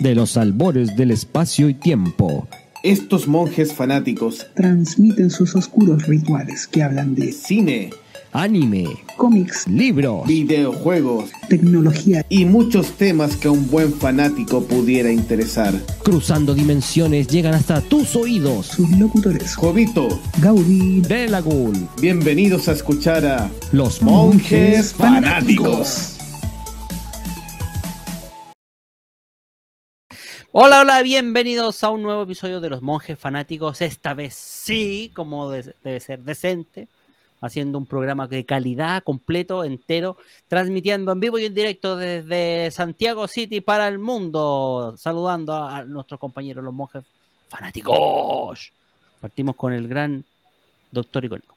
de los albores del espacio y tiempo. Estos monjes fanáticos transmiten sus oscuros rituales que hablan de cine, anime, cómics, libros, videojuegos, tecnología y muchos temas que a un buen fanático pudiera interesar. Cruzando dimensiones llegan hasta tus oídos. Sus locutores Jovito, Gaudí, de Lagún. Bienvenidos a escuchar a Los Monjes Fanáticos. Hola, hola, bienvenidos a un nuevo episodio de Los Monjes Fanáticos. Esta vez sí, como debe ser decente, haciendo un programa de calidad, completo, entero, transmitiendo en vivo y en directo desde Santiago City para el mundo, saludando a, nuestros compañeros, los monjes fanáticos. Partimos con el gran doctor Icónico.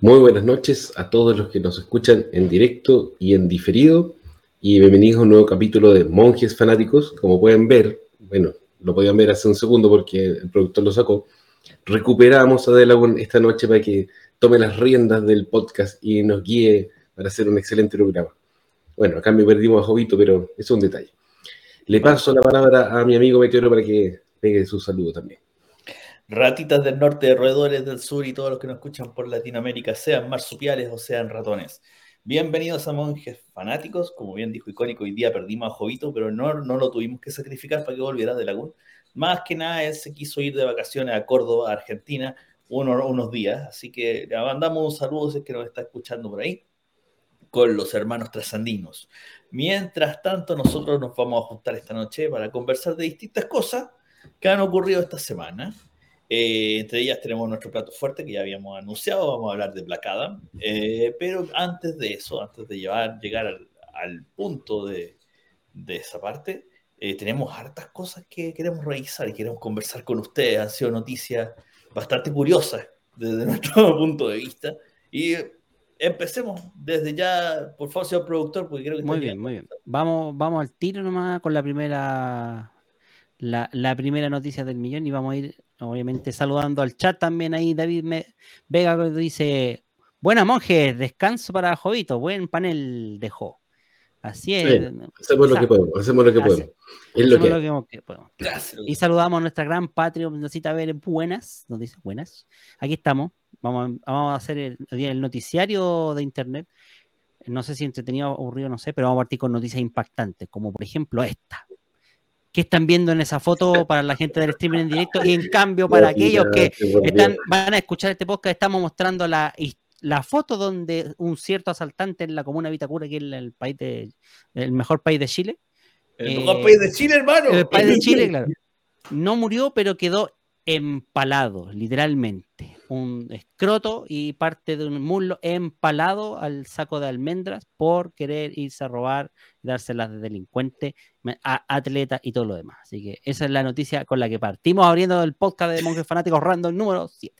Muy buenas noches a todos los que nos escuchan en directo y en diferido y bienvenidos a un nuevo capítulo de Monjes Fanáticos. Como pueden ver, bueno, lo podían ver hace un segundo porque el productor lo sacó. Recuperamos a Delagon esta noche para que tome las riendas del podcast y nos guíe para hacer un excelente programa. Bueno, acá me perdimos a Jovito, pero es un detalle. Le paso la palabra a mi amigo Meteoro para que pegue su saludo también. Ratitas del norte, roedores del sur y todos los que nos escuchan por Latinoamérica, sean marsupiales o sean ratones. Bienvenidos a Monjes Fanáticos. Como bien dijo Icónico, hoy día perdimos a Jovito, pero no, no lo tuvimos que sacrificar para que volviera de Lagún. Más que nada, él se quiso ir de vacaciones a Córdoba, Argentina, unos días. Así que le mandamos un saludo si es que nos está escuchando por ahí, con los hermanos trasandinos. Mientras tanto, nosotros nos vamos a juntar esta noche para conversar de distintas cosas que han ocurrido esta semana. Eh, entre ellas tenemos nuestro plato fuerte que ya habíamos anunciado, vamos a hablar de Black Adam, eh, pero antes de eso, antes de llevar, llegar al, punto de, de, esa parte, eh, tenemos hartas cosas que queremos revisar y queremos conversar con ustedes. Han sido noticias bastante curiosas desde nuestro punto de vista y empecemos desde ya, por favor, señor productor, porque creo que... Muy bien, muy bien. Vamos, vamos al tiro nomás con la primera... La, la primera noticia del millón y vamos a ir obviamente saludando al chat también ahí, David Vega dice, buena monje, descanso para Jovito, buen panel dejó. Así es. hacemos lo que podemos, hacemos lo que podemos. Es lo que, podemos. Y saludamos a nuestra gran patria, necesita ver buenas, nos dice buenas. Aquí estamos, vamos a, vamos a hacer el, el noticiario de internet. No sé si entretenido o aburrido, no sé, pero vamos a partir con noticias impactantes, como por ejemplo esta que están viendo en esa foto para la gente del streaming en directo y en cambio para aquellos que están, van a escuchar este podcast estamos mostrando la, la foto donde un cierto asaltante en la comuna de Vitacura, que es el, país de, el mejor país de Chile. El mejor país de Chile, hermano. El país de Chile, claro. No murió, pero quedó empalado, literalmente. Un escroto y parte de un muslo empalado al saco de almendras por querer irse a robar, dárselas de delincuente, a atleta y todo lo demás. Así que esa es la noticia con la que partimos abriendo el podcast de Monjes Fanáticos Random número 7.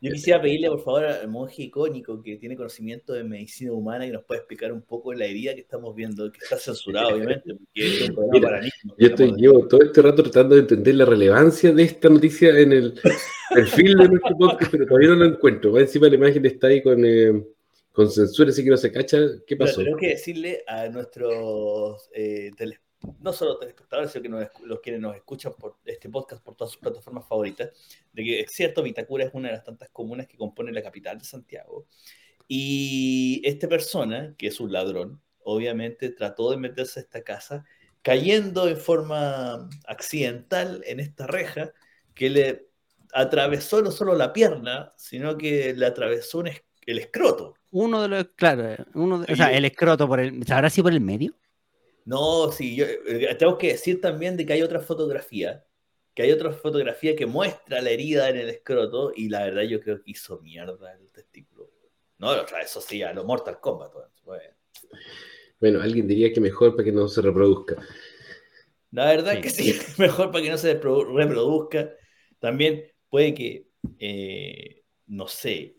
Yo quisiera pedirle, por favor, al monje icónico que tiene conocimiento de medicina humana y nos puede explicar un poco la herida que estamos viendo, que está censurado, obviamente, porque es un Yo estoy, llevo todo este rato tratando de entender la relevancia de esta noticia en el perfil de nuestro podcast, pero todavía no lo encuentro. Va encima la imagen está ahí con, eh, con censura, así que no se cacha. ¿Qué pasó? Tengo que decirle a nuestros eh, no solo telespectadores, sino que los quienes nos escuchan por este podcast por todas sus plataformas favoritas, de que es cierto, Vitacura es una de las tantas comunas que componen la capital de Santiago. Y esta persona, que es un ladrón, obviamente trató de meterse a esta casa cayendo en forma accidental en esta reja que le atravesó no solo la pierna, sino que le atravesó el escroto. Uno de los, claro, uno o sea, el escroto por el, ¿sabrá si por el medio? No, sí, yo eh, tengo que decir también de que hay otra fotografía, que hay otra fotografía que muestra la herida en el escroto y la verdad yo creo que hizo mierda el testículo. No, eso sí, a lo Mortal Kombat. Bueno. alguien diría que mejor para que no se reproduzca. La verdad que sí, mejor para que no se reproduzca. También puede que, eh, no sé,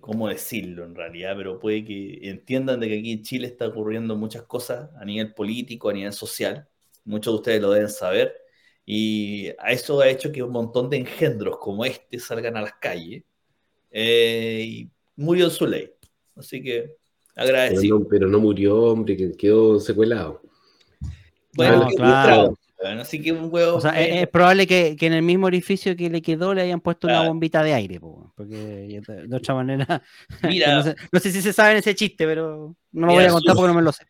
cómo decirlo en realidad, pero puede que entiendan de que aquí en Chile está ocurriendo muchas cosas a nivel político, a nivel social. Muchos de ustedes lo deben saber. Y a eso ha hecho que un montón de engendros como este salgan a las calles. Eh, y murió en su ley. Así que agradecido. Pero no, pero no murió, hombre, que quedó secuelado. Bueno, No, claro. Así que un huevo. O sea, es, es probable que, que en el mismo orificio que le quedó le hayan puesto una bombita de aire, po, porque de, otra manera. Mira, no, sé, no sé si se sabe ese chiste, pero no lo voy a contar porque no me lo sé.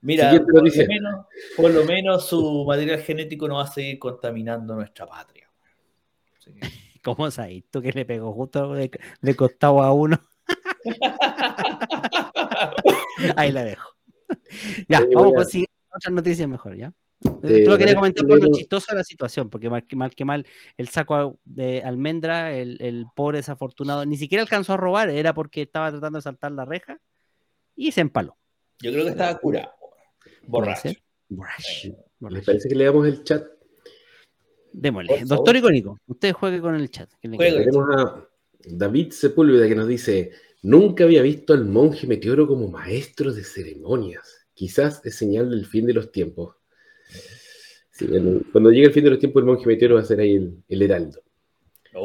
Mira, por lo, menos, por lo menos su material genético no va a seguir contaminando nuestra patria. Que- ¿Cómo es ahí? Tú que le pegó justo de, de costado a uno. ahí la dejo. ya, vamos a- con si- otras noticias mejor, ¿ya? Eh, Tú lo quería comentar por lo chistoso de la situación, porque mal que mal, que mal el saco de almendra, el, el pobre desafortunado, ni siquiera alcanzó a robar, era porque estaba tratando de saltar la reja y se empaló. Yo creo que estaba curado. Borracho. ser. Borracho. ¿Les borracho. parece que leamos el chat? Démosle. Doctor Icónico, usted juegue con el chat. que le. Tenemos a David Sepúlveda que nos dice: Nunca había visto al monje meteoro como maestro de ceremonias. Quizás es señal del fin de los tiempos. Sí, bueno, cuando llegue el fin de los tiempos, el monje meteoro va a ser ahí el, el heraldo.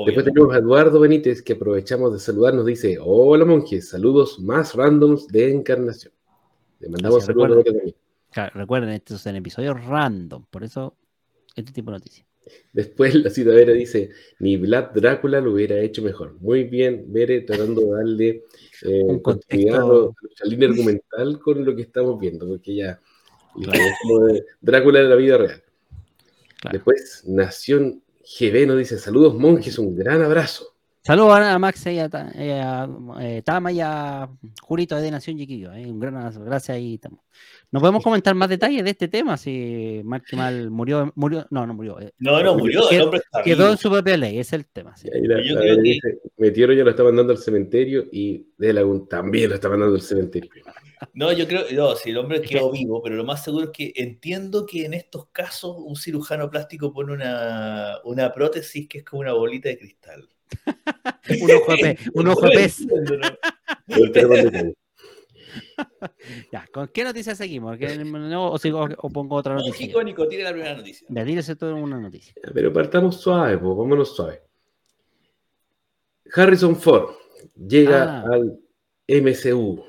Después tenemos a Eduardo Benítez que aprovechamos de saludar. Nos dice: Hola monjes, saludos más randoms de encarnación. Le mandamos Gracias, saludos a. Eduardo también. Claro, recuerden, estos son episodios random, por eso este tipo de noticias. Después la ciudadera dice, ni Vlad Drácula lo hubiera hecho mejor. Muy bien, Bere, tratando de darle eh, Un continuidad a contexto. a línea argumental con lo que estamos viendo, porque ya es como de Drácula de la vida real. Claro. Después, Nación GB nos dice, saludos monjes, un gran abrazo. Saludos a Max y a, a, eh, Tama y a Jurito de Nación Chiquillo. eh, un gran abrazo. Gracias ahí. Tama. ¿No podemos comentar más detalles de este tema? Si mal que mal murió, murió, no, no murió. eh, No, no, murió. El Quedó- hombre está Quedó en su propia ley, ese es el tema. sí. La, Yo la creo que- Meteoro ya lo está mandando al cementerio y De Lagún también lo está mandando al cementerio. No, yo creo, no, si el hombre quedó vivo, pero lo más seguro es que entiendo que en estos casos un cirujano plástico pone una, una prótesis que es como una bolita de cristal. Un ojo de pez. Un ojo de pez. Ya, ¿con qué noticias seguimos? ¿Qué- no, o, sigo- o pongo otra noticia? Icónico, tiene la primera noticia. Ya, tírese todo en una noticia. Pero partamos suave, pues, vámonos suave. Harrison Ford llega Ah. al MCU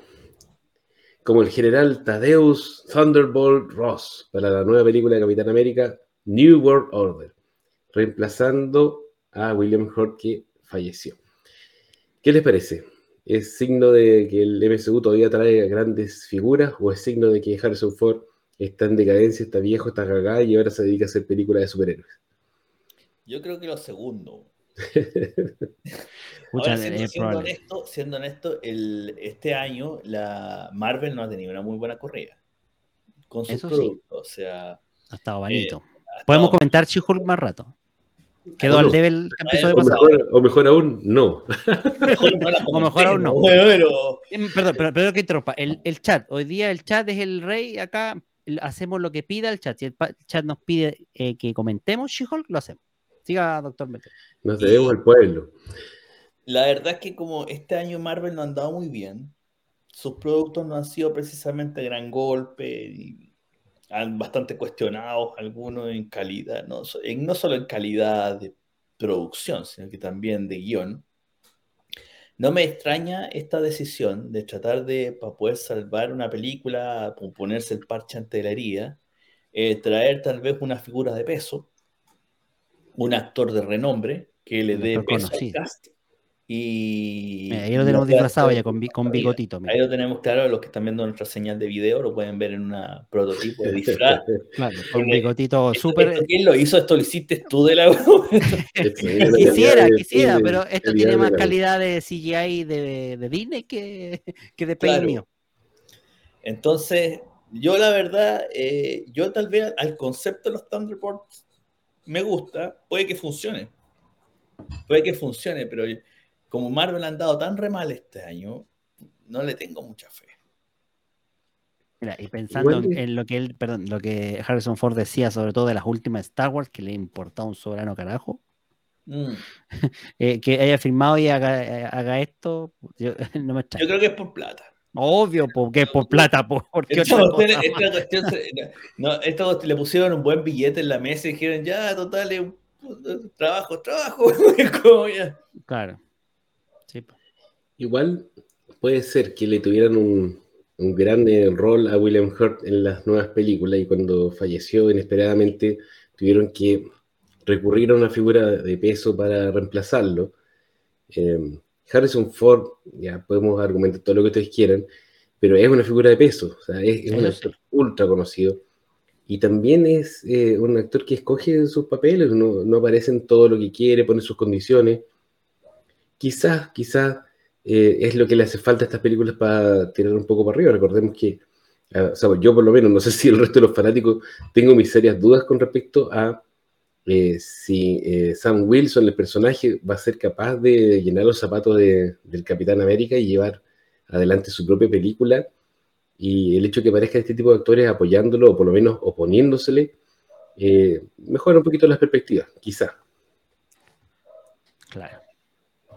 como el general Thaddeus Thunderbolt Ross para la nueva película de Capitán América, New World Order, reemplazando a William Hurt que falleció. ¿Qué les parece? ¿Es signo de que el MCU todavía trae grandes figuras o es signo de que Harrison Ford está en decadencia, está viejo, está cagado y ahora se dedica a hacer películas de superhéroes? Yo creo que lo segundo. Ahora, siendo, siendo honesto, siendo honesto, el, este año la Marvel no ha tenido una muy buena corrida con sus Eso sí. productos. O sea, Ha estado bonito. ha Podemos estado- comentar She-Hulk más rato. Quedó al no. level el episodio O pasado. mejor, o mejor aún, no. mejor no la O mejor aún no. Bueno, pero- Em, Perdón, pero, pero que interrumpa. El, el chat, hoy día el chat es el rey. Acá hacemos lo que pida el chat. Si el chat nos pide eh, que comentemos She-Hulk, lo hacemos. Siga, doctor Beto. Nos debemos al pueblo. La verdad es que como este año Marvel no ha andado muy bien, sus productos no han sido precisamente gran golpe, y bastante cuestionados algunos en calidad, no, en- no solo en calidad de producción, sino que también de guion. No me extraña esta decisión de tratar de, para poder salvar una película, po- ponerse el parche ante la herida, eh, traer tal vez una figura de peso, un actor de renombre que le dé peso al conocido. cast. Y Mira, ahí lo tenemos disfrazado ya con, bigotito. mira. Ahí lo tenemos claro, los que están viendo nuestra señal de video lo pueden ver en una prototipo de disfraz. Claro, con bigotito súper. ¿Quién lo hizo? Esto lo hiciste tú de la Quisiera, quisiera, de- pero esto tiene más calidad de CGI de, de Disney que, que de Claro. Mío. Entonces, yo la verdad, eh, yo tal vez al concepto de los Thunderbolts me gusta, puede que funcione. Puede que funcione, pero como Marvel ha andado tan re mal este año, no le tengo mucha fe. Mira, y pensando Igual en, lo que él, perdón, lo que Harrison Ford decía, sobre todo de las últimas Star Wars, que le importaba un soberano carajo, Mm. eh, que haya filmado y haga, haga esto, yo- no me Yo extraña. creo que es por plata. Obvio, porque es por plata, po, porque Esta cuestión, cosa. esta cuestión se- no, esta cuestión- le pusieron un buen billete en la mesa y dijeron, ya, total, es un- un trabajo, trabajo. Es como ya. Claro. Igual puede ser que le tuvieran un, un gran rol a William Hurt en las nuevas películas y cuando falleció inesperadamente tuvieron que recurrir a una figura de peso para reemplazarlo. Eh, Harrison Ford, ya podemos argumentar todo lo que ustedes quieran, pero es una figura de peso, o sea, es, es un actor ultra conocido. Y también es eh, un actor que escoge sus papeles, no, no aparece en todo lo que quiere, pone sus condiciones. Quizás, quizás eh, es lo que le hace falta a estas películas para tirar un poco para arriba. Recordemos que, ah, o sea, yo por lo menos, no sé si el resto de los fanáticos, tengo mis serias dudas con respecto a eh, si eh, Sam Wilson, el personaje, va a ser capaz de llenar los zapatos de- del Capitán América y llevar adelante su propia película. Y el hecho de que aparezca este tipo de actores apoyándolo o por lo menos oponiéndosele, eh, mejora un poquito las perspectivas, quizá. Claro.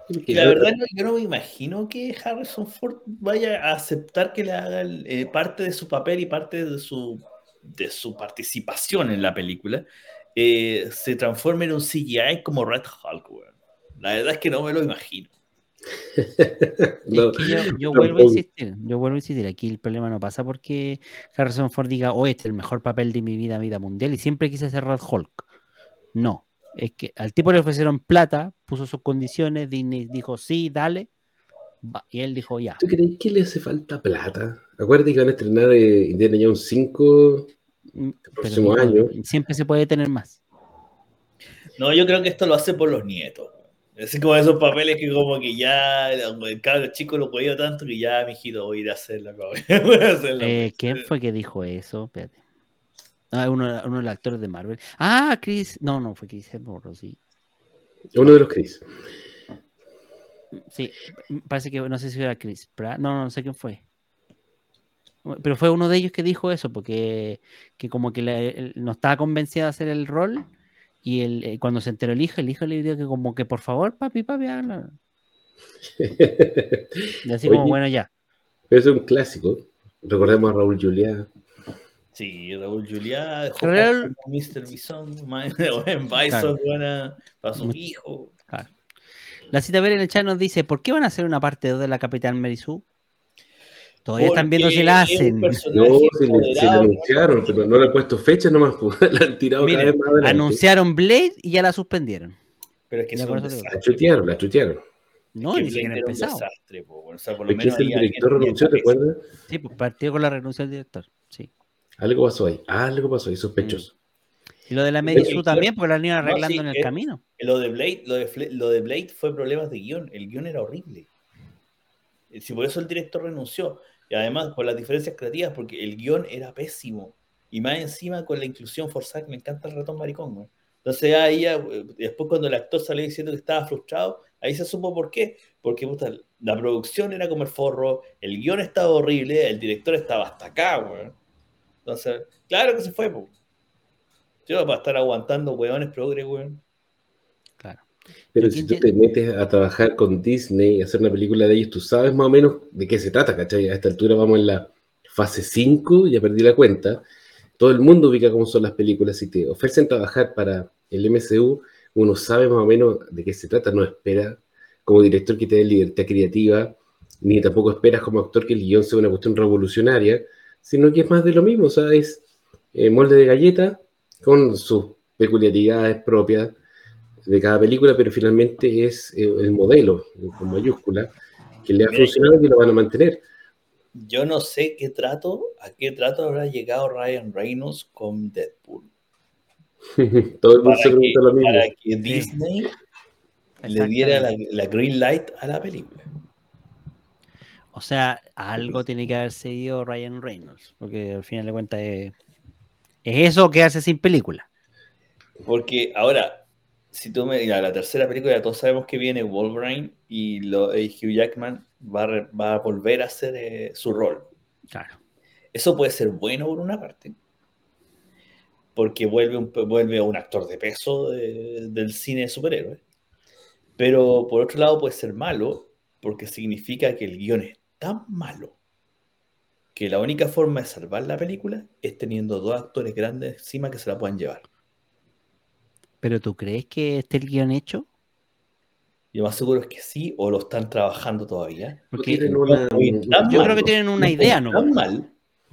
Y la verdad, no- yo no me imagino que Harrison Ford vaya a aceptar que le haga el- eh, parte de su papel y parte de su, de su participación en la película eh, se transforme en un CGI como Red Hulk, weón. La verdad es que no me lo imagino. No, es que yo, vuelvo a insistir, yo vuelvo a insistir, aquí el problema no pasa porque Harrison Ford diga, oh, este es el mejor papel de mi vida, vida mundial, y siempre quise ser Red Hulk. No, es que al tipo le ofrecieron plata, puso sus condiciones, Disney dijo, sí, dale, y él dijo, ya. ¿Tú crees que le hace falta plata? Acuérdate que van a estrenar eh, Indiana Jones 5 Mm, el próximo año. Siempre se puede tener más. No, yo creo que esto lo hace por los nietos. Es como esos papeles que como que ya el cabro chico lo podía tanto que ya, mijito, voy a ir a hacerla. Voy a. Eh, ¿Quién fue que dijo eso? Espérate. Ah, uno, uno de los actores de Marvel. Ah, Chris. No, no, fue Chris Hemsworth, sí. Uno de los Chris. Sí, parece que no sé si era Chris Pratt. No, no sé quién fue. Pero fue uno de ellos que dijo eso, porque que como que le- no estaba convencido de hacer el rol. Y el, eh, cuando se enteró el hijo, el hijo le dijo que como que por favor, papi, papi, hágalo. Y así como, bueno, ya. Pero eso es un clásico. Recordemos a Raúl Juliá. Sí, Raúl Juliá como Mr. Bison, Bison, buena, para su Much- hijo. Claro. La cita ver en el chat nos dice, ¿por qué van a hacer una parte 2 de la Capitán Merisú? Todavía están viendo si la hacen. No, se le, se le empoderado, anunciaron, pero no le han puesto fecha nomás. pues, la han tirado cada Miren, vez más adelante. anunciaron Blade y ya la suspendieron. Pero es que digo. La chutearon, la chutearon. No, que ni siquiera empezado. desastre, po, bueno, o sea, por lo menos alguien director renunció, ¿te acuerdas? Sí, pues partió con la renuncia del director. Algo pasó ahí. Algo pasó ahí, sospechoso. Y lo de la director- también, porque la han ido No, arreglando sí, en el es- camino. Lo de Blade, lo de, lo de Blade fue problemas de guion. El guion era horrible. Eh, Si por eso el director renunció. Y además por las diferencias creativas, porque el guion era pésimo. Y más encima con la inclusión forzada, que me encanta el ratón maricón, güey. Entonces ahí ya, eh, después cuando el actor salió diciendo que estaba frustrado, ahí se supo por qué. Porque puta, la producción era como el forro, el guion estaba horrible, el director estaba hasta acá, güey. Entonces, claro que se fue, po. Yo para estar aguantando hueones progre, weón. Claro. Pero si tú te metes a trabajar con Disney, a hacer una película de ellos, tú sabes más o menos de qué se trata, ¿cachai? A esta altura vamos en la fase 5, ya perdí la cuenta. Todo el mundo ubica cómo son las películas. Si te ofrecen trabajar para el MCU, uno sabe más o menos de qué se trata, no espera como director que te dé libertad creativa, ni tampoco esperas como actor que el guion sea una cuestión revolucionaria, sino que es más de lo mismo, o sea, es eh, molde de galleta con sus peculiaridades propias de cada película, pero finalmente es eh, el modelo, con mayúscula, que le ha Mira, funcionado y que lo van a mantener. Yo no sé qué trato, a qué trato habrá llegado Ryan Reynolds con Deadpool. Todo el mundo se que, pregunta lo mismo. para que Disney le diera la, la green light a la película. O sea, algo tiene que haber seguido Ryan Reynolds, porque al final de cuentas es, es eso que hace sin película. Porque ahora, si tú me digas, la tercera película, todos sabemos que viene Wolverine y, lo, y Hugh Jackman va a, re- va a volver a hacer eh, su rol. Claro. Eso puede ser bueno por una parte, porque vuelve un, vuelve un actor de peso de- del cine de superhéroes. Pero por otro lado puede ser malo, porque significa que el guion es tan malo que la única forma de salvar la película es teniendo dos actores grandes encima que se la puedan llevar. ¿Pero tú crees que esté el guion hecho? Yo más seguro es que sí, o lo están trabajando todavía. Porque una- yo creo que tienen una idea, ¿no? Tan mal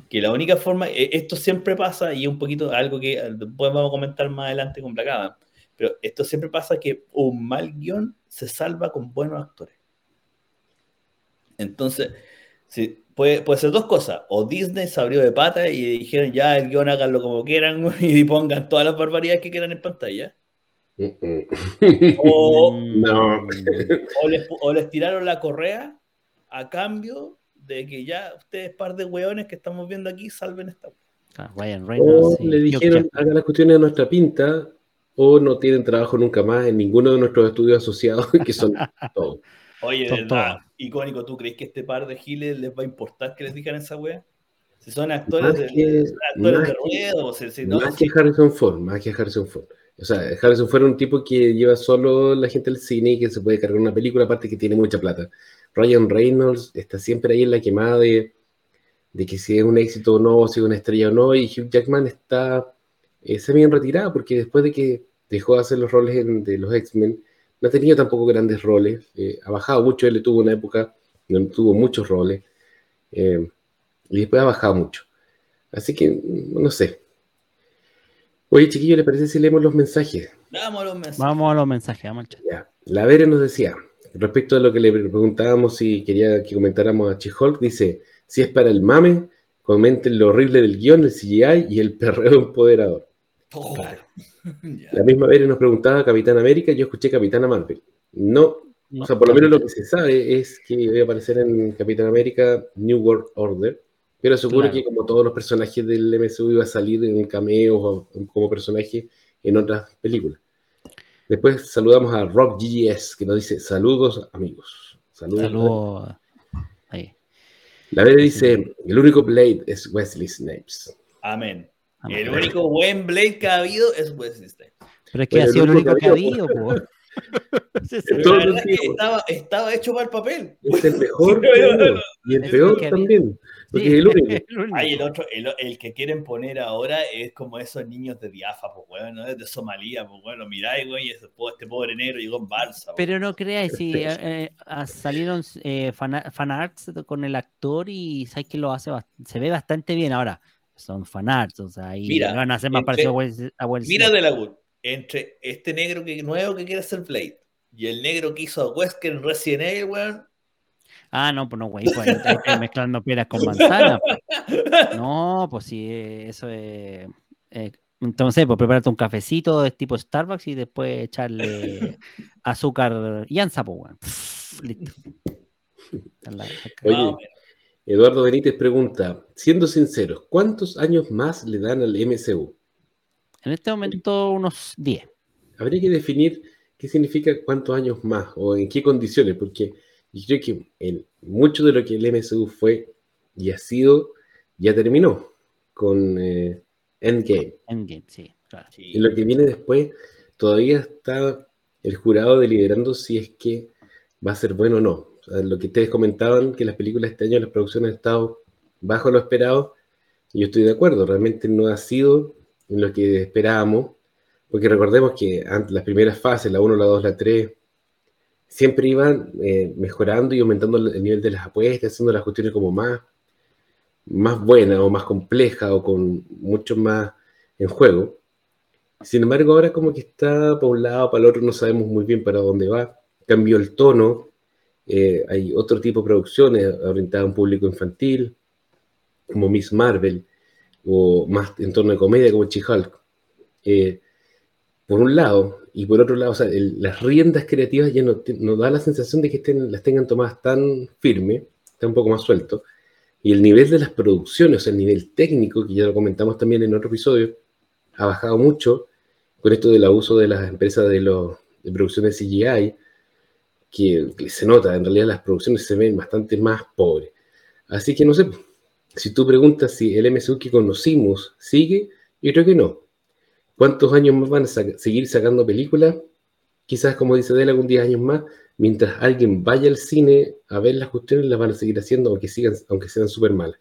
que la única forma, eh, esto siempre pasa, y es un poquito algo que eh, después vamos a comentar más adelante con Black Adam, pero esto siempre pasa que un mal guion se salva con buenos actores. Entonces, sí, puede, puede ser dos cosas. O Disney se abrió de pata y dijeron ya el guion háganlo como quieran y pongan todas las barbaridades que quieran en pantalla. Mm, mm. O, No. o les, pu- o les tiraron la correa a cambio de que ya ustedes, par de hueones que estamos viendo aquí, salven esta. ah, Ryan Reynolds. O le dijeron, hagan las cuestiones a nuestra pinta, o no tienen trabajo nunca más en ninguno de nuestros estudios asociados, que son todos. Oye, Son de verdad, icónico, ¿tú crees que este par de giles les va a importar que les digan esa wea? Si son actores Más de, que- actores de que- ruedo, o sea, si no, más que Harrison Ford, más que Harrison Ford. O sea, Harrison Ford es un tipo que lleva solo la gente al cine y que se puede cargar una película, aparte que tiene mucha plata. Ryan Reynolds está siempre ahí en la quemada de, de que si es un éxito o no, si es una estrella o no, y Hugh Jackman está eh, semi en retirada porque después de que dejó de hacer los roles en- de los X-Men, no ha tenido tampoco grandes roles, eh, ha bajado mucho, él tuvo una época donde tuvo muchos roles, eh, y después ha bajado mucho. Así que, mm, no sé. Oye, chiquillos, ¿les parece si leemos los mensajes? damos los mensajes. Vamos a los mensajes, vamos. Ya. La Vera nos decía, respecto a lo que le preguntábamos si quería que comentáramos a She-Hulk, dice, si es para el mame, comenten lo horrible del guion, el CGI y el perreo empoderador. Oh. La misma Vera nos preguntaba Capitán América, yo escuché Capitana Marvel. No, No, o sea, por lo menos lo que se sabe es que iba a aparecer en Capitán América New World Order, pero seguro Claro. que como todos los personajes del MCU iba a salir en cameos o como personaje en otras películas. Después saludamos a Rock GGS, que nos dice saludos amigos. Saludos. Saludos. Ahí. La Vera dice, el único Blade es Wesley Snipes. Amén. Amén. El único buen Blade que ha habido es Wesley Snipes. Pero es que Bueno, ha sido el único que ha habido, estaba, estaba hecho para el papel. Es el mejor y el es peor también, porque Sí, es el único. el único. Ay, el otro, el, el que quieren poner ahora es como esos niños de Diafa, pues bueno, ¿no? de Somalia, pues bueno, miráis, güey, ese este pobre negro llegó en balsa. Pero no creáis, si eh, eh, ah, salieron eh, fan- fanarts con el actor y sabes que lo hace, se ve bastante bien ahora. Son fanarts, o sea, ahí Mira, van a hacer más parecido a Will Mira de la Wood, entre este negro que, nuevo que quiere ser Blade y el negro que hizo a Wesker en Resident Evil, weón. Ah, no, pues no, güey, pues, mezclando peras con manzanas. No, pues sí, eso es. eh, entonces, pues prepárate un cafecito de tipo Starbucks y después echarle azúcar y anza, pues, weón. Listo. Oye. Eduardo Benítez pregunta, siendo sinceros, ¿cuántos años más le dan al MCU? En este momento, unos 10. Habría que definir qué significa cuántos años más o en qué condiciones, porque yo creo que el- mucho de lo que el MCU fue y ha sido, ya terminó con eh, Endgame. Endgame, sí, claro. Sí. Y lo que viene después, todavía está el jurado deliberando si es que va a ser bueno o no. Lo que ustedes comentaban, que las películas este año, las producciones han estado bajo lo esperado, y yo estoy de acuerdo, realmente no ha sido lo que esperábamos, porque recordemos que las primeras fases, la 1, la 2, la 3, siempre iban eh, mejorando y aumentando el nivel de las apuestas, haciendo las cuestiones como más, más buenas o más complejas o con mucho más en juego. Sin embargo, ahora como que está para un lado, para el otro, no sabemos muy bien para dónde va. Cambió el tono, eh, hay otro tipo de producciones orientadas a un público infantil, como Miss Marvel, o más en torno de comedia como She-Hulk. Eh, por un lado, y por otro lado, o sea, el- las riendas creativas ya no, te- no da la sensación de que estén, las tengan tomadas tan firme, está un poco más suelto, y el nivel de las producciones, el nivel técnico, que ya lo comentamos también en otro episodio, ha bajado mucho con esto del abuso de las empresas de, los, de producción de CGI, que, se nota, en realidad las producciones se ven bastante más pobres. Así que no sé, si tú preguntas si el MSU que conocimos sigue, yo creo que no. ¿Cuántos años más van a seguir sacando películas? Quizás, como dice Dela, algún 10 años más, mientras alguien vaya al cine a ver las cuestiones, las van a seguir haciendo, aunque, sigan, aunque sean súper malas.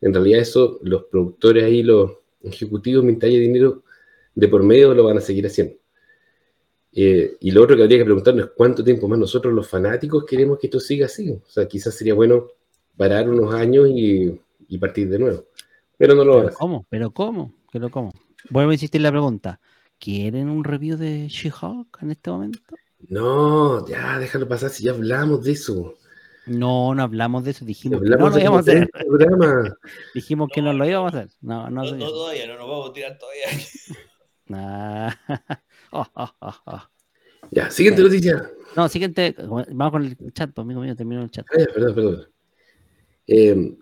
En realidad, eso, los productores ahí, los ejecutivos, mientras haya dinero de por medio, lo van a seguir haciendo. Eh, y lo otro que habría que preguntarnos es cuánto tiempo más nosotros los fanáticos queremos que esto siga así. O sea, quizás sería bueno parar unos años y, y partir de nuevo. Pero no lo van a ¿Pero hacer. cómo? ¿Pero cómo? ¿Pero cómo? Vuelvo a insistir en la pregunta. ¿Quieren un review de She-Hulk en este momento? No, ya, déjalo pasar si ya hablamos de eso. No, no hablamos de eso. Dijimos que no lo íbamos a hacer. Dijimos que no lo íbamos a hacer. No, no. No todavía, no nos vamos a tirar todavía. Nah. Oh, oh, oh, oh. Ya, siguiente noticia. No, siguiente. Vamos con el chat, pues, amigo mío, termino el chat. Ah, perdón, perdón. Eh,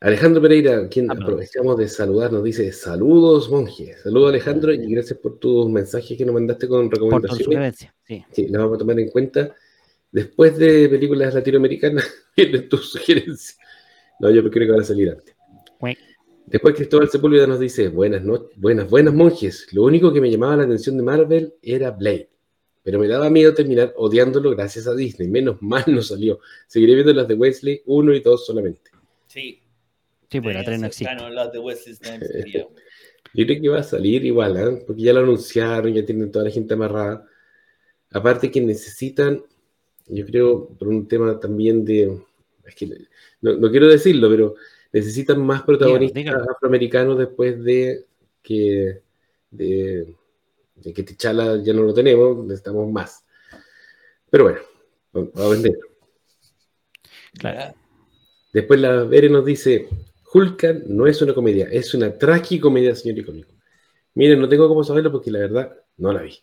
Alejandro Pereira, quien Ah, aprovechamos de saludar, nos dice saludos, monje. Saludos, Alejandro, y gracias por tus mensajes que nos mandaste con Por recomendaciones. sugerencia, sí. Sí, las vamos a tomar en cuenta. Después de películas latinoamericanas, vienen tus sugerencias. No, yo creo que van a salir antes. Después Cristóbal Sepúlveda nos dice, buenas noches, buenas, buenas monjes. Lo único que me llamaba la atención de Marvel era Blade. Pero me daba miedo terminar odiándolo gracias a Disney. Menos mal no salió. Seguiré viendo las de Wesley 1 y 2 solamente. Sí. Sí, pues la eh, 3 no existe. las de Wesley. Yo creo que va a salir igual, ¿eh? porque ya lo anunciaron, ya tienen toda la gente amarrada. Aparte que necesitan, yo creo, por un tema también de, es que no, no quiero decirlo, pero necesitan más protagonistas afroamericanos después de que, de, de que T'Challa ya no lo tenemos, necesitamos más. Pero bueno, va- a vender. Claro. Después la Vere nos dice, Hulkan no es una comedia, es una tragicomedia, señor icónico. Miren, no tengo cómo saberlo porque la verdad no la vi.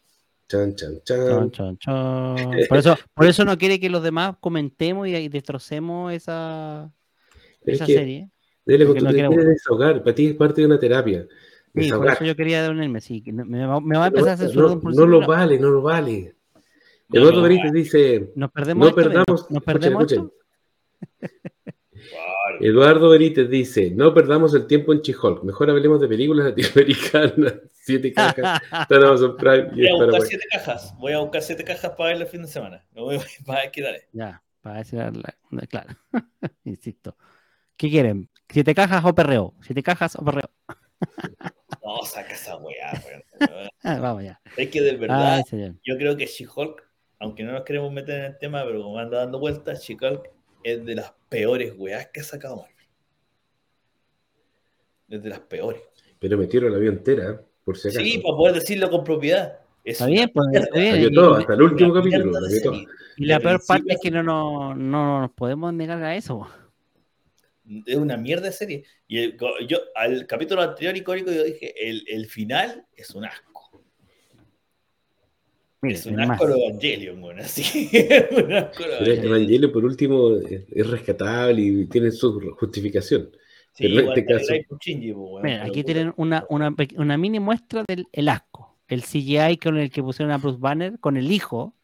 Chan, chan, Chon, chan. chon, chon. Por eso, por eso no quiere que los demás comentemos y, y destrocemos esa, es esa que, serie. Dele, porque tú no te quiere- quieres desahogar, para ti es parte de una terapia. Sí, por Desahogar. eso yo quería unirme, sí. que no- Me va, me va a No, empezar a censurar no, no lo vale, no lo vale. Eduardo no Benítez dice, Nos perdemos no esto, perdamos, ¿Nos escuchen, perdemos escuchen. esto? Claro. Eduardo Benítez dice, no perdamos el tiempo en She-Hulk, mejor hablemos de películas latinoamericanas. Siete cajas, está en Amazon Prime y Voy a para buscar bueno. siete cajas. Voy a buscar siete cajas para verlo el fin de semana. Me voy para ver qué. Ya, para decir la, la- claro. Insisto. ¿Qué quieren? ¿Siete cajas o perreo? ¿Siete cajas o perreo? No, saca esa weá, weón. Ah, vamos ya. Es que de verdad, Ay, señor. yo creo que She-Hulk, aunque no nos queremos meter en el tema, pero como anda dando vueltas, She-Hulk es de las peores weas que ha sacado Marvel. Es de las peores. Pero metieron la vida entera, ¿eh? por si acaso. Sí, para poder decirlo con propiedad. Es Está bien, pues, está bien. La vio Y- todo, hasta el último capítulo. la. Y la peor parte es que no, no, no nos podemos negar a eso. Es una mierda de serie. Y el- yo, al capítulo anterior icónico, yo dije: el, el final es un asco. Es un asco lo Evangelion, weón. Así. es un asco lo Pero Evangelion. Evangelio, por último, es, es rescatable y tiene su justificación. Sí, pero en igual este caso- Shinji, Miren, pero aquí tienen una, una, una mini muestra del el asco. El CGI con el que pusieron a Bruce Banner con el hijo.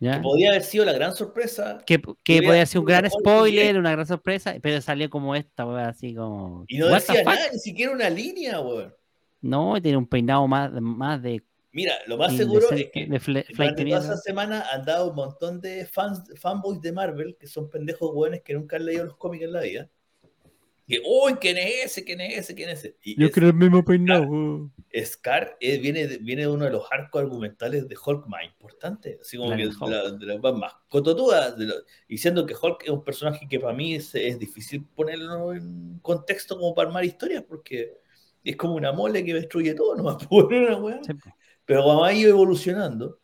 ¿Ya? Que podía haber sido la gran sorpresa. Que, que podía ser un ser gran spoiler, una gran sorpresa, pero salió como esta, wea, así como. Y no "What the decía fuck?". nada, ni siquiera una línea, weón. No, tiene un peinado más, más de. Mira, lo más seguro es que de durante toda esa semana han dado un montón de fans, fanboys de Marvel, que son pendejos weones que nunca han leído los cómics en la vida. Que, uy, ¿quién es ese? ¿Quién es ese? ¿Quién es ese? Y Yo es- creo el mismo peinado. Scar eh, viene, de- viene de uno de los arcos argumentales de Hulk más importantes, así como que de de, Hulk. la- de las más- cototudas, lo- diciendo que Hulk es un personaje que para mí es, es difícil ponerlo en contexto como para armar historias, porque es como una mole que destruye todo, nomás una weá. Sí. Pero como ha ido evolucionando,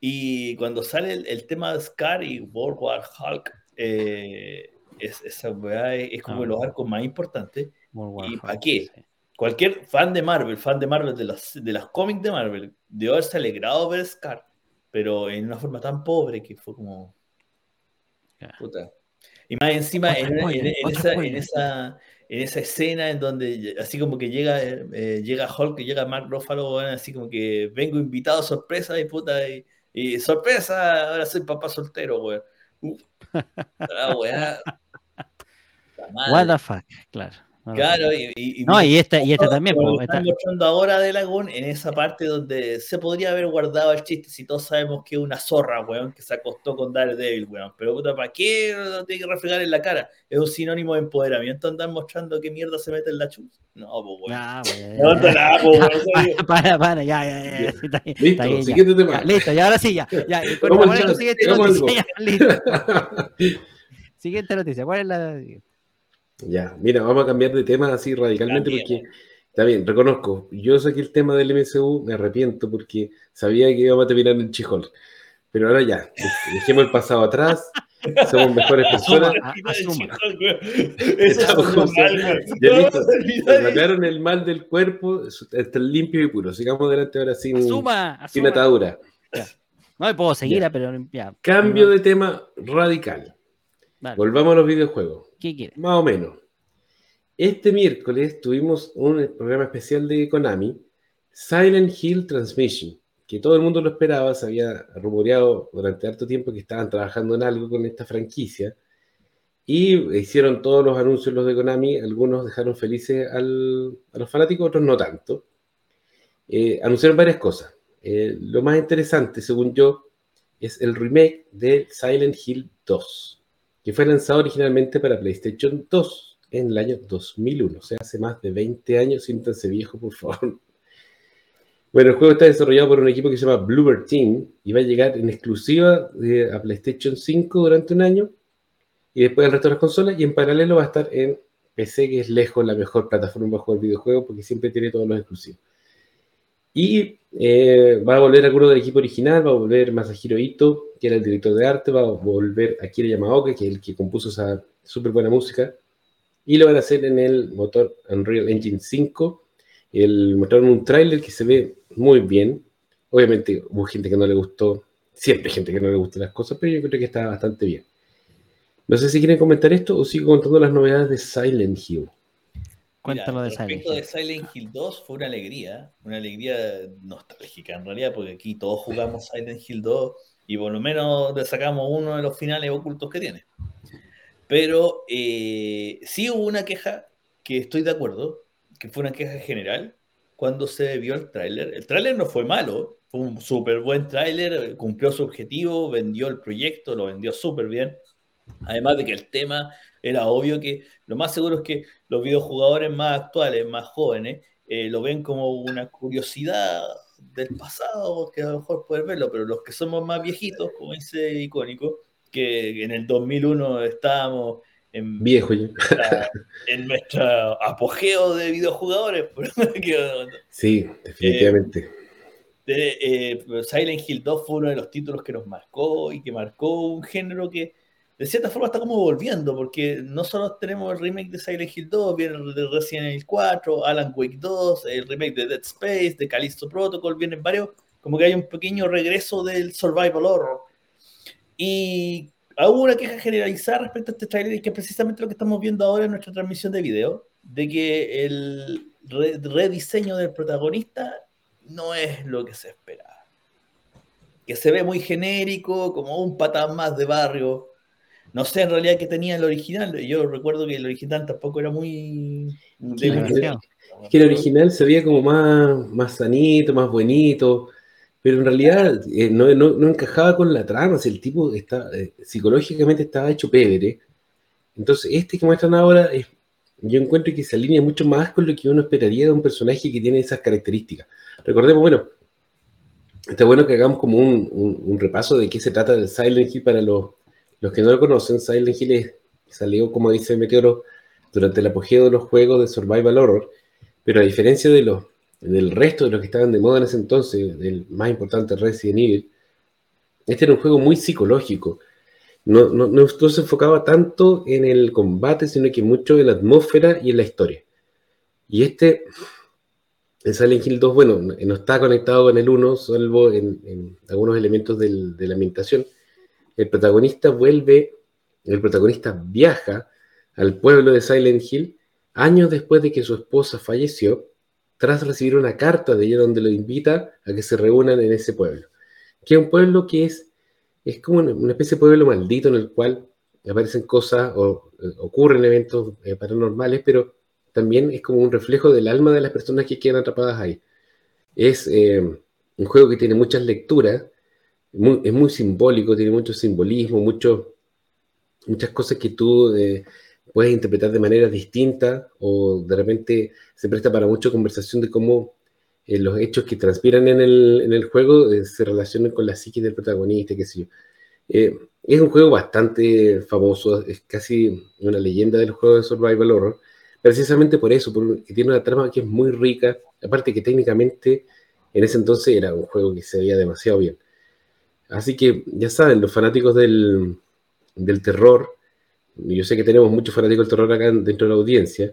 y cuando sale el, el tema de Scar y World War Hulk, eh, es, esa weá es, es como Ah. los arcos más importantes. ¿Y Hulk, pa' qué? sí. Cualquier fan de Marvel, fan de Marvel, de las, de las cómics de Marvel, debe haberse alegrado ver Scar, pero en una forma tan pobre que fue como. Ya. Puta. Y más encima, en, en- en esa, en, esa, en esa escena en donde, así como que llega, eh, llega Hulk, llega Mark Ruffalo, así como que vengo invitado sorpresa y puta, y, y sorpresa, ahora soy papá soltero, weón. Uf, la weá. Madre. What the fuck, claro. No, Claro, y, No, y esta, y esta también. Esta- están mostrando ahora de Lagún, en esa parte donde se podría haber guardado el chiste si todos sabemos que es una zorra, weón, que se acostó con Daredevil, weón. Pero puta, ¿para qué tiene que reflejar en la cara? Es un sinónimo de empoderamiento andar mostrando qué mierda se mete en la chus. No, pues weón. No, weón. para, para, ya, ya, ya, ya, sí, está bien, Listo, está bien, ya. siguiente tema. Ya, listo, y ahora sí, ya. ya y con- Vamos ¿cuál al es la chat, siguiente noticia? Ya, listo. Siguiente noticia, ¿cuál es la Ya, mira, vamos a cambiar de tema así radicalmente Cambiemos. porque, está bien, reconozco, yo saqué el tema del MSU, me arrepiento porque sabía que íbamos a terminar en Chijol. Pero ahora ya, dejemos el pasado atrás, somos mejores personas. Asuma. Ya No, sacaron el mal del cuerpo, está limpio y puro. Sigamos adelante ahora sin, Asuma, sin atadura. No me puedo seguir, Ya. pero ya. Cambio de tema radical. Dale, Volvamos a los videojuegos. ¿Qué quieres? Más o menos. Este miércoles tuvimos un programa especial de Konami, Silent Hill Transmission, que todo el mundo lo esperaba, se había rumoreado durante harto tiempo que estaban trabajando en algo con esta franquicia, y hicieron todos los anuncios los de Konami, algunos dejaron felices a los fanáticos, otros no tanto. Eh, anunciaron varias cosas. Eh, lo más interesante, según yo, es el remake de Silent Hill 2 que fue lanzado originalmente para PlayStation 2 en el año 2001, o sea, hace más de 20 años, siéntanse viejo, por favor. Bueno, el juego está desarrollado por un equipo que se llama Bluebird Team y va a llegar en exclusiva de- a PlayStation 5 durante un año y después al resto de las consolas y en paralelo va a estar en PC, que es lejos la mejor plataforma para jugar videojuegos porque siempre tiene todos los exclusivos. Y eh, va a volver alguno del equipo original, va a volver Masahiro Ito, que era el director de arte, va a volver Akira Yamaoka, que es el que compuso esa súper buena música, y lo van a hacer en el motor Unreal Engine 5. El mostraron un tráiler que se ve muy bien. Obviamente hubo gente que no le gustó, siempre hay gente que no le gustan las cosas, pero yo creo que está bastante bien. No sé si quieren comentar esto o sigo contando las novedades de Silent Hill. Cuéntalo de Mira, Silent respecto Hill. de Silent Hill 2 fue una alegría, una alegría nostálgica en realidad, porque aquí todos jugamos Silent Hill 2 y por lo menos le sacamos uno de los finales ocultos que tiene. Pero eh, sí hubo una queja que estoy de acuerdo, que fue una queja general cuando se vio el tráiler. El tráiler no fue malo, fue un súper buen tráiler, cumplió su objetivo, vendió el proyecto, lo vendió súper bien. Además de que el tema era obvio que lo más seguro es que los videojugadores más actuales, más jóvenes, eh, lo ven como una curiosidad del pasado, que a lo mejor pueden verlo, pero los que somos más viejitos, como dice icónico, que en el 2001 estábamos en, Viejo nuestra- en nuestro apogeo de videojugadores. Sí, definitivamente. de, eh, Silent Hill 2 fue uno de los títulos que nos marcó y que marcó un género que de cierta forma está como volviendo, porque no solo tenemos el remake de Silent Hill 2, viene el de Resident Evil 4, Alan Wake 2, el remake de Dead Space, de Callisto Protocol, vienen varios, como que hay un pequeño regreso del survival horror. Y hubo una queja generalizada respecto a este trailer que es precisamente lo que estamos viendo ahora en nuestra transmisión de video, de que el re- rediseño del protagonista no es lo que se esperaba. Que se ve muy genérico, como un patán más de barrio. No sé en realidad qué tenía el original. Yo recuerdo que el original tampoco era muy... Sí. Es que el original se veía como más, más sanito, más bonito, pero en realidad eh, no, no- no encajaba con la trama. Si el tipo está, eh, psicológicamente estaba hecho pebre. Entonces, este que muestran ahora, es- yo encuentro que se alinea mucho más con lo que uno esperaría de un personaje que tiene esas características. Recordemos, bueno, está bueno que hagamos como un, un- un repaso de qué se trata del Silent Hill para los, los que no lo conocen. Silent Hill salió, como dice Meteoro, durante el apogeo de los juegos de Survival Horror, pero a diferencia de los, del resto de los que estaban de moda en ese entonces, del más importante Resident Evil, este era un juego muy psicológico. No, no, no- no se enfocaba tanto en el combate, sino que mucho en la atmósfera y en la historia. Y este, en Silent Hill 2, bueno, no no está conectado con el 1, salvo en, en algunos elementos del- de la ambientación. El protagonista vuelve, el protagonista viaja al pueblo de Silent Hill años después de que su esposa falleció, tras recibir una carta de ella donde lo invita a que se reúnan en ese pueblo. Que es un pueblo que es, es como una, especie de pueblo maldito en el cual aparecen cosas o eh, ocurren eventos eh, paranormales, pero también es como un reflejo del alma de las personas que quedan atrapadas ahí. Es eh, un juego que tiene muchas lecturas, muy- es muy simbólico, tiene mucho simbolismo, muchas cosas que tú eh, puedes interpretar de manera distinta o de repente se presta para mucha conversación de cómo eh, los hechos que transpiran en el, juego eh, se relacionan con la psique del protagonista, qué es un juego bastante famoso, es casi una leyenda del juego de Survival Horror, precisamente por eso, porque tiene una trama que es muy rica, aparte que técnicamente en ese entonces era un juego que se veía demasiado bien. Así que ya saben, los fanáticos del, del terror, yo sé que tenemos muchos fanáticos del terror acá dentro de la audiencia,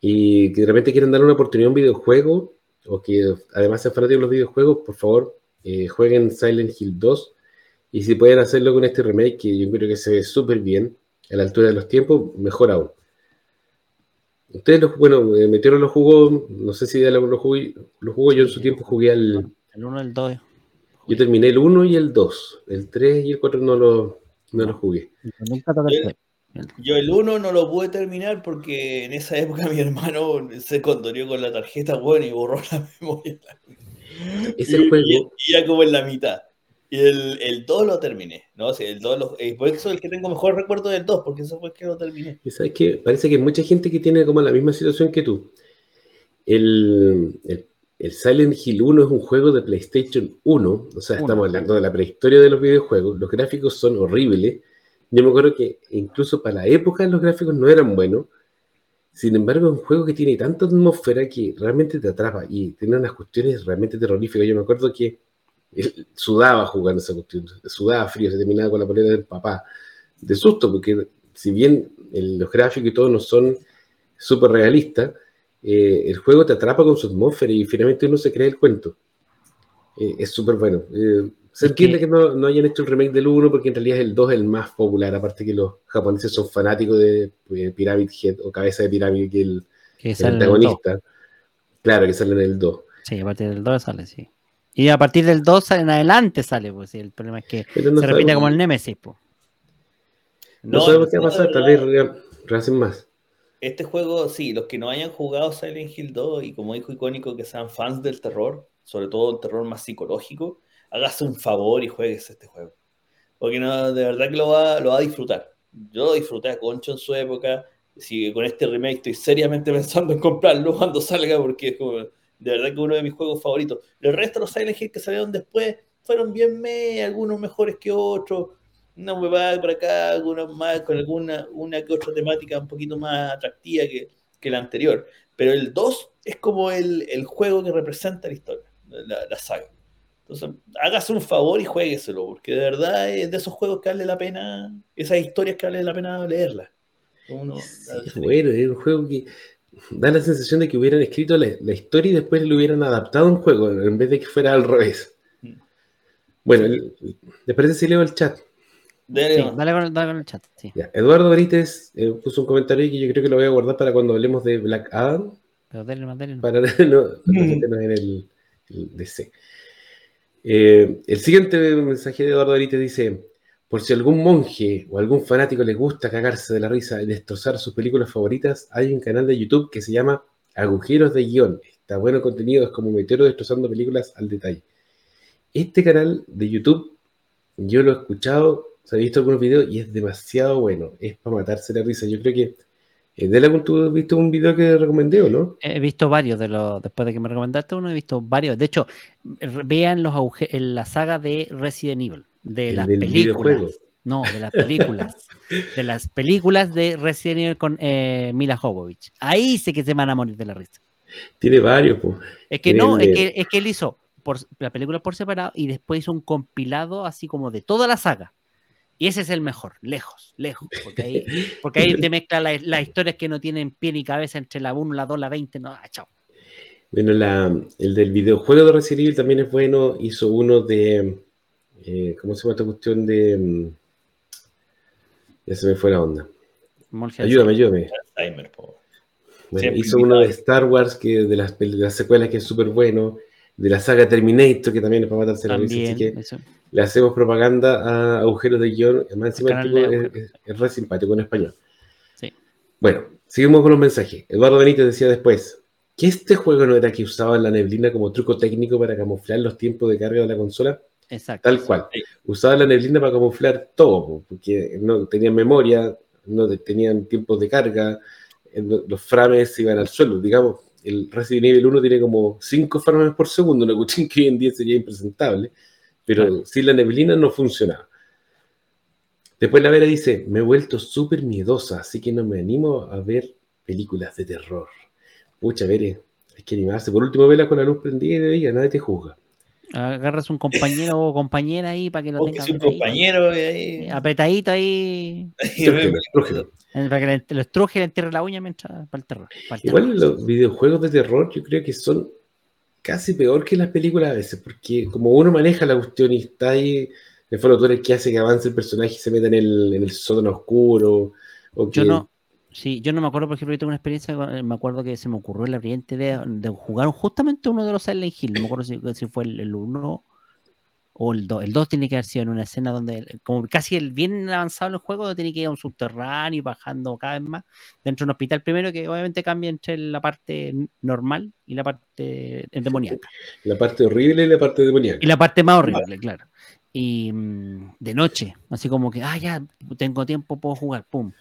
y que de repente quieren darle una oportunidad a un videojuego, o que además sean fanáticos de los videojuegos, por favor, eh, jueguen Silent Hill 2, y si pueden hacerlo con este remake, que yo creo que se ve súper bien, a la altura de los tiempos, mejor aún. Ustedes, los, bueno, eh, metieron los jugos, no sé si ya lo, lo jugué, lo jugó, yo en su tiempo jugué al... El 1 el 2. Yo terminé el 1 y el 2, el 3 y el 4 no lo, no lo jugué. Nunca Yo- el 1 no lo pude terminar porque en esa época mi hermano se contorió con la tarjeta, bueno, y borró la memoria. Ese y, juego, y- ya como en la mitad. Y el, el 2 lo terminé, ¿no? O sea, el 2 lo, eh, por eso es el que tengo mejor recuerdo del 2, porque eso fue el que lo terminé. y ¿sabes qué? Parece que hay mucha gente que tiene como la misma situación que tú. El, el, el Silent Hill 1 es un juego de PlayStation 1, o sea, Uno. estamos hablando de la prehistoria de los videojuegos, los gráficos son horribles. Yo me acuerdo que incluso para la época los gráficos no eran buenos. Sin embargo, es un juego que tiene tanta atmósfera que realmente te atrapa y tiene unas cuestiones realmente terroríficas. Yo me acuerdo que sudaba jugando esa cuestión, sudaba frío, se terminaba con la polera del papá, de susto, porque si bien el- los gráficos y todo no son súper realistas, eh, el juego te atrapa con su atmósfera y finalmente uno se cree el cuento. Eh, es súper bueno. Eh, se Es entiende que- no, no hayan hecho el remake del 1 porque en realidad el 2 es el más popular, aparte que los japoneses son fanáticos de eh, Pyramid Head o Cabeza de Pirámide, que el, Que el sale en el 2. antagonista. Claro, que sale en el 2. Sí, a partir del 2 sale, sí. Y a partir del 2 en adelante sale, pues sí, el problema es que no se repite como el Nemesis, pues. No, No, sabemos qué va a pasar, tal vez re- rehacen más. Este juego, sí, los que no hayan jugado Silent Hill 2 y como dijo icónico que sean fans del terror, sobre todo el terror más psicológico, hágase un favor y juegues este juego. Porque no, de verdad que lo va, a disfrutar. Yo disfruté a Concho en su época. Si con este remake estoy seriamente pensando en comprarlo cuando salga, porque es como, de verdad que uno de mis juegos favoritos. El resto de los Silent Hill que salieron después fueron bien me, algunos mejores que otros. Una huevada por acá, algunos más, con alguna una que otra temática un poquito más atractiva que, que la anterior. Pero el 2 es como el, el juego que representa la historia, la, la saga. Entonces, hágase un favor y juegueselo, porque de verdad es de esos juegos que vale la pena, esas historias que vale la pena leerlas. Uno- Sí, es bueno, es un juego que da la sensación de que hubieran escrito la, la historia y después lo hubieran adaptado a un juego, en vez de que fuera al revés. Mm. Bueno, ¿les parece si leo el chat? Sí, dale con, el, dale con el chat, sí. Ya, Eduardo Benítez eh, puso un comentario ahí que yo creo que lo voy a guardar para cuando hablemos de Black Adam, Pero dale más. para no, en el, el DC. Eh, el siguiente mensaje de Eduardo Benítez dice: Por si algún monje o algún fanático le gusta cagarse de la risa y destrozar sus películas favoritas, hay un canal de YouTube que se llama Agujeros de Guión. Está bueno contenido, es como Meteoro destrozando películas al detalle. Este canal de YouTube, yo lo he escuchado, o sea, he visto algunos videos y es demasiado bueno. Es para matarse la risa. Yo creo que. Eh, Delagun, ¿tú has visto un video que recomendé o no? He visto varios de los, después de que me recomendaste uno, he visto varios. De hecho, vean los en la saga de Resident Evil, de El las del películas. videojuego. No, de las películas. de las películas de Resident Evil con eh, Mila Jovovich. Ahí sé que se van a morir de la risa. Tiene varios, pues. Es que no, El es de- que, es que él hizo por, la película por separado y después hizo un compilado así como de toda la saga. Y ese es el mejor, lejos, lejos. Porque ahí, porque ahí te mezcla la- las historias que no tienen pie ni cabeza entre la 1, la 2, la 20. No, ah, chao. Bueno, la- el del videojuego de Resident Evil también es bueno. Hizo uno de. eh, ¿Cómo se llama esta cuestión de.? mm, Ya se me fue la onda. Ayúdame, ayúdame. Alzheimer, po. Bueno, hizo uno de Star Wars, que de las, de las secuelas, que es súper bueno. De la saga Terminator, que también es para matarse la risa. Así que eso. le hacemos propaganda a agujeros de guion. Además, encima el tipo es, es- es re simpático en español. Sí. Bueno, Seguimos con los mensajes. Eduardo Benítez decía después que este juego no era que usaba la neblina como truco técnico para camuflar los tiempos de carga de la consola. Exacto. Tal cual. Usaba la neblina para camuflar todo, po, porque no tenían memoria, no te- tenían tiempos de carga, los frames iban al suelo. Digamos, el Resident Evil 1 tiene como 5 frames por segundo, una cuestión que hoy en día sería impresentable, pero sin la neblina no funcionaba. Después la Vera dice, me he vuelto súper miedosa, así que no me animo a ver películas de terror. Pucha, Vere, hay que animarse. Por último, vela con la luz prendida y de día, nadie te juzga. Agarras un compañero o compañera ahí para que lo O que tenga si un apretadito. compañero ahí. Eh, apretadito ahí, para que le- lo estruje y le entierre la uña mientras para el terror. para el Igual terror. los videojuegos de terror yo creo que son casi peor que las películas a veces, porque como uno maneja la cuestión y está ahí, el fondo tú eres el que hace que avance el personaje y se meta en el, en el sótano oscuro. O que, Yo no, sí, yo no me acuerdo, por ejemplo, yo tengo una experiencia, eh, me acuerdo que se me ocurrió la brillante idea de jugar justamente uno de los Silent Hill, no me acuerdo si, si fue el 1 o el 2, el 2 tiene que haber sido en una escena donde, como casi el bien avanzado en el juego, tiene que ir a un subterráneo y bajando cada vez más, dentro de un hospital primero que obviamente cambia entre la parte normal y la parte demoníaca. La parte horrible y la parte demoníaca. Y la parte más horrible, claro. Y mm, de noche, así como que, ah, ya, tengo tiempo, puedo jugar, pum.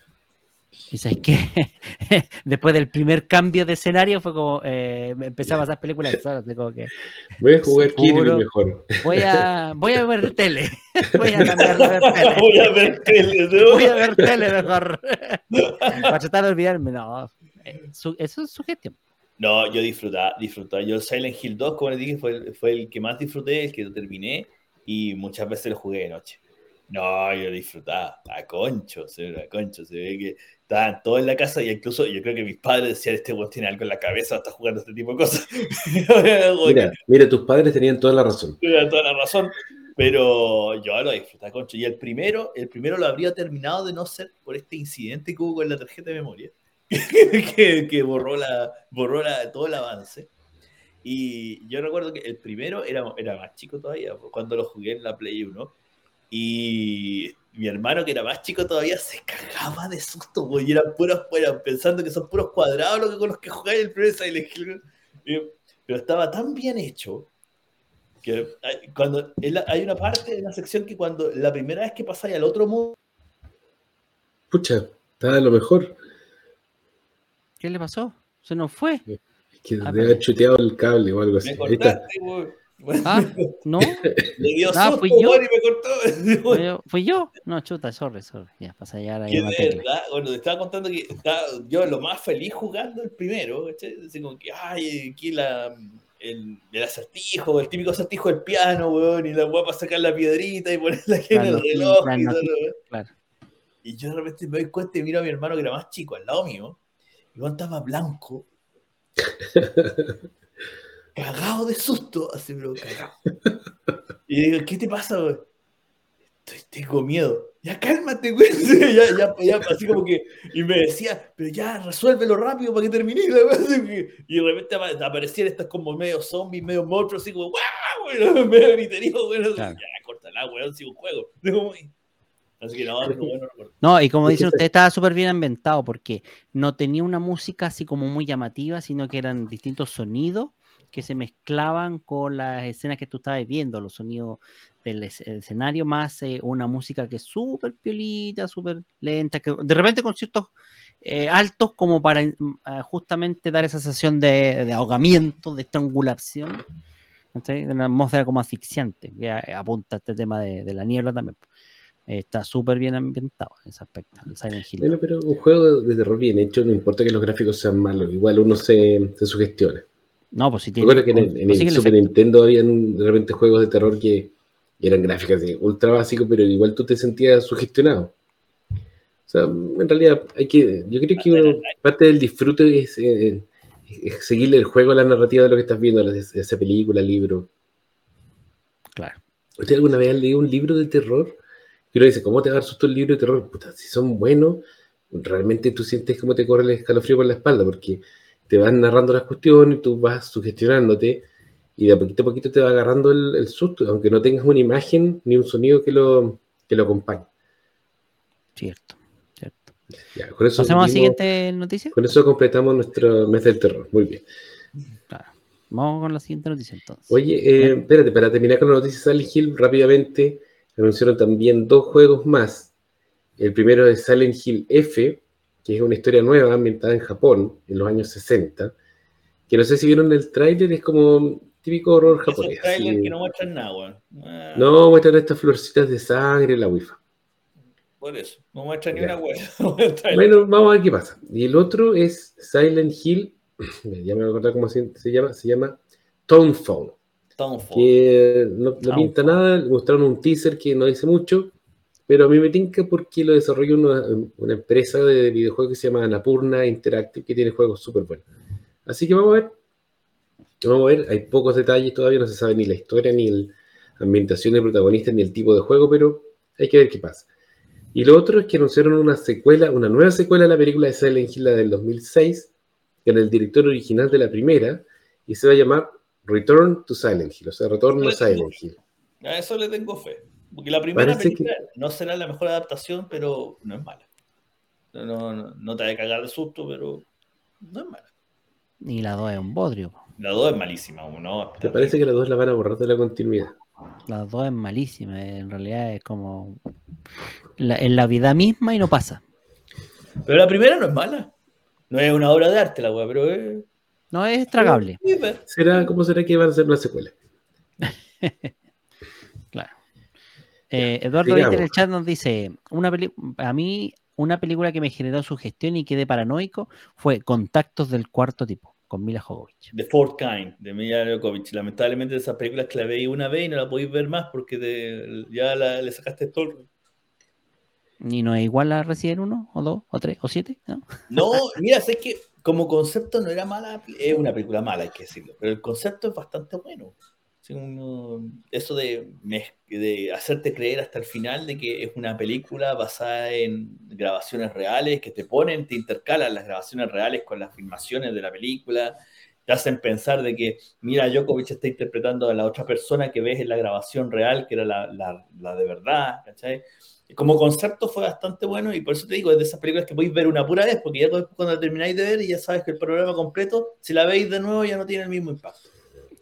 Y sabes que después del primer cambio de escenario fue como, eh, me empecé a pasar películas como que Voy a jugar. Kirby mejor. voy a, voy a ver tele, voy a cambiar de ver tele, Voy a ver tele, ¿no? voy a ver tele mejor, para tratar de olvidarme, no, eh, eso es su gestión. No, yo disfrutaba, disfrutaba. Yo Silent Hill 2, como les dije, fue, fue el que más disfruté, el que terminé, y muchas veces lo jugué de noche. No, yo disfrutaba, a concho, se ve a concho, se ve que estaban todos en la casa, y incluso yo creo que mis padres decían, este weón tiene algo en la cabeza, está jugando este tipo de cosas. Mira, mira, tus padres tenían toda la razón. Tiene toda la razón. Pero yo lo disfruté, concho. Y el primero, el primero lo habría terminado de no ser por este incidente que hubo con la tarjeta de memoria, que, que borró, la, borró la- todo el avance. Y yo recuerdo que el primero era, era más chico todavía, cuando lo jugué en la Play 1. Y mi hermano, que era más chico todavía, se cagaba de susto, güey. Y eran puros, bueno, pensando que son puros cuadrados lo que, con los que jugáis el primer Silent Hill. Y- Pero estaba tan bien hecho que cuando hay una parte de la sección que cuando la primera vez que pasáis al otro mundo, Pucha, está a lo mejor. ¿Qué le pasó? Se nos fue. Es que Ah, debe haber chuteado el cable o algo así. me Ahí está. Ah, no, Le dio Ah, susto, fui yo. y me cortó. fui yo, fui yo. No, chuta, sorry, sorry. Ya, pasa ya bueno, te estaba contando que estaba yo lo más feliz jugando el primero, como que, ay, aquí la, el, el acertijo, el típico acertijo del piano, weón, y la para sacar la piedrita y ponerla aquí en Las el reloj. y todo, claro. Yo de repente me doy cuenta y miro a mi hermano que era más chico, al lado mío, y Juan estaba blanco, cagado de susto, así, pero cagado. Y digo, ¿qué te pasa, güey? Estoy, tengo miedo. Ya cálmate, güey. Ya, ya, ya, así como que. Y me decía, pero ya resuélvelo rápido para que termine. Y de repente apa- aparecían estas como medio zombies, medio monstruos, así como, ¡guau! güey, Medio griterío, güey. así, Claro. Ya, córtala, güey, sigo un juego. Así que no, no, no, no recuerdo. No, y como dicen ustedes, estaba súper bien ambientado porque no tenía una música así como muy llamativa, sino que eran distintos sonidos que se mezclaban con las escenas que tú estabas viendo, los sonidos del es- escenario, más eh, una música que es súper piolita, súper lenta, que de repente con ciertos eh, altos como para ah, justamente dar esa sensación de, ahogamiento, de estrangulación, ¿cachai? de una atmósfera como asfixiante, que a- apunta a este tema de, la niebla también. Eh, Está súper bien ambientado en ese aspecto. Bueno, pero un juego de terror bien hecho, no importa que los gráficos sean malos, igual uno se, se sugestiona. No, pues Me tiene. que en el, en el Super. Nintendo habían de repente juegos de terror que eran gráficas de ultra básicos, pero igual tú te sentías sugestionado. O sea, en realidad hay que, yo creo que uno- parte del disfrute es, eh, es seguirle el juego a la narrativa de lo que estás viendo, la- esa película, libro. Claro. ¿Usted alguna vez ha leído un libro de terror? Y uno dice, ¿cómo te va a dar susto el libro de terror? Puta, si son buenos, realmente tú sientes cómo te corre el escalofrío por la espalda, porque te van narrando las cuestiones, tú vas sugestionándote, y de a poquito a poquito te va agarrando el, el susto, aunque no tengas una imagen ni un sonido que lo, que lo acompañe. Cierto, cierto. Ya, con eso ¿Pasemos a la siguiente noticia? Con eso completamos nuestro mes del terror. Muy bien. Claro. Vamos con la siguiente noticia entonces. Oye, eh, espérate, para terminar con la noticia de Silent Hill, rápidamente anunciaron también dos juegos más. El primero es Silent Hill F, que es una historia nueva ambientada en Japón en los años 60. Que no sé si vieron el tráiler, es como típico horror japonés. trailers así. que no muestran nada. Ah, No, muestran estas florcitas de sangre en la wifi. Por eso. No muestran ni una weón. Bueno, vamos a ver qué pasa. Y el otro es Silent Hill, ya me voy a acordar cómo se, se llama, se llama Townfall. Townfall. que no, no pinta un- nada, mostraron un teaser que no dice mucho, pero a mí me tinca porque lo desarrolla una, una empresa de videojuegos que se llama Anapurna Interactive, que tiene juegos súper buenos. Así que vamos a ver. Vamos a ver, hay pocos detalles todavía, no se sabe ni la historia, ni la ambientación del protagonista, ni el tipo de juego, pero hay que ver qué pasa. Y lo otro es que anunciaron una secuela, una nueva secuela de la película de Silent Hill la del 2006, con el director original de la primera, y se va a llamar Return to Silent Hill, o sea, Retorno a Silent Hill. A eso le tengo fe. Porque la primera Parece película no será la mejor adaptación, pero no es mala. No, no, no te va a cagar de susto, pero no es mala. Y la 2 es un bodrio. La 2 es malísima, ¿no? ¿Te parece que las dos la van a borrar de la continuidad? La 2 es malísima. En realidad es como la, en la vida misma y no pasa. Pero la primera no es mala. No es una obra de arte la weá, pero es. No es tragable. ¿Será, ¿Cómo será que van a hacer una secuela? Eh, Eduardo Sigamos. Vite en el chat nos dice: una peli- A mí, una película que me generó sugestión y quedé paranoico fue Contactos del cuarto tipo, con Mila Jovovich. The Fourth Kind, de Mila Jovovich. Lamentablemente esas películas que la veis una vez y no la podéis ver más porque te- ya la- le sacaste todo Y no es igual a Resident 1, o 2, o 3, o 7, ¿no? No, mira, sé que como concepto no era mala, es una película mala, hay que decirlo, pero el concepto es bastante bueno. Sí, uno- eso de, de hacerte creer hasta el final de que es una película basada en grabaciones reales, que te ponen, te intercalan las grabaciones reales con las filmaciones de la película, te hacen pensar de que, mira, Djokovic está interpretando a la otra persona que ves en la grabación real, que era la, la- la de verdad, ¿cachai? como concepto fue bastante bueno y por eso te digo, es de esas películas que podéis ver una pura vez, porque ya cuando termináis de ver y ya sabes que el programa completo, si la veis de nuevo ya no tiene el mismo impacto.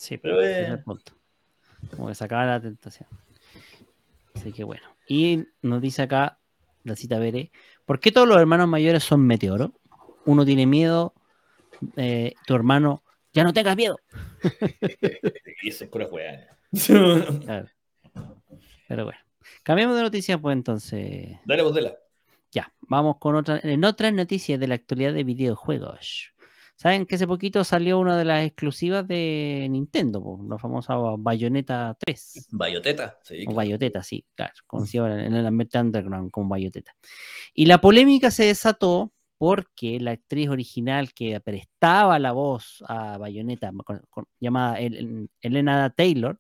Sí, Pero pero eh. es el punto. Como que sacaba la tentación. Así que bueno. Y nos dice acá, la cita veré, ¿por qué todos los hermanos mayores son meteoros? Uno tiene miedo, eh, tu hermano, ya no tengas miedo. Y eso es pura weá. Pero bueno. Cambiamos de noticia, pues entonces. Dale, botela. Ya, vamos con otra, en otras noticias de la actualidad de videojuegos. Saben que hace poquito salió una de las exclusivas de Nintendo, po, la famosa Bayonetta 3. Bayoteta. Sí, O Bayoteta, sí, claro, conocido en el ambiente underground como Bayoteta. Y la polémica se desató porque la actriz original que prestaba la voz a Bayonetta, con- con- llamada El- Elena Taylor,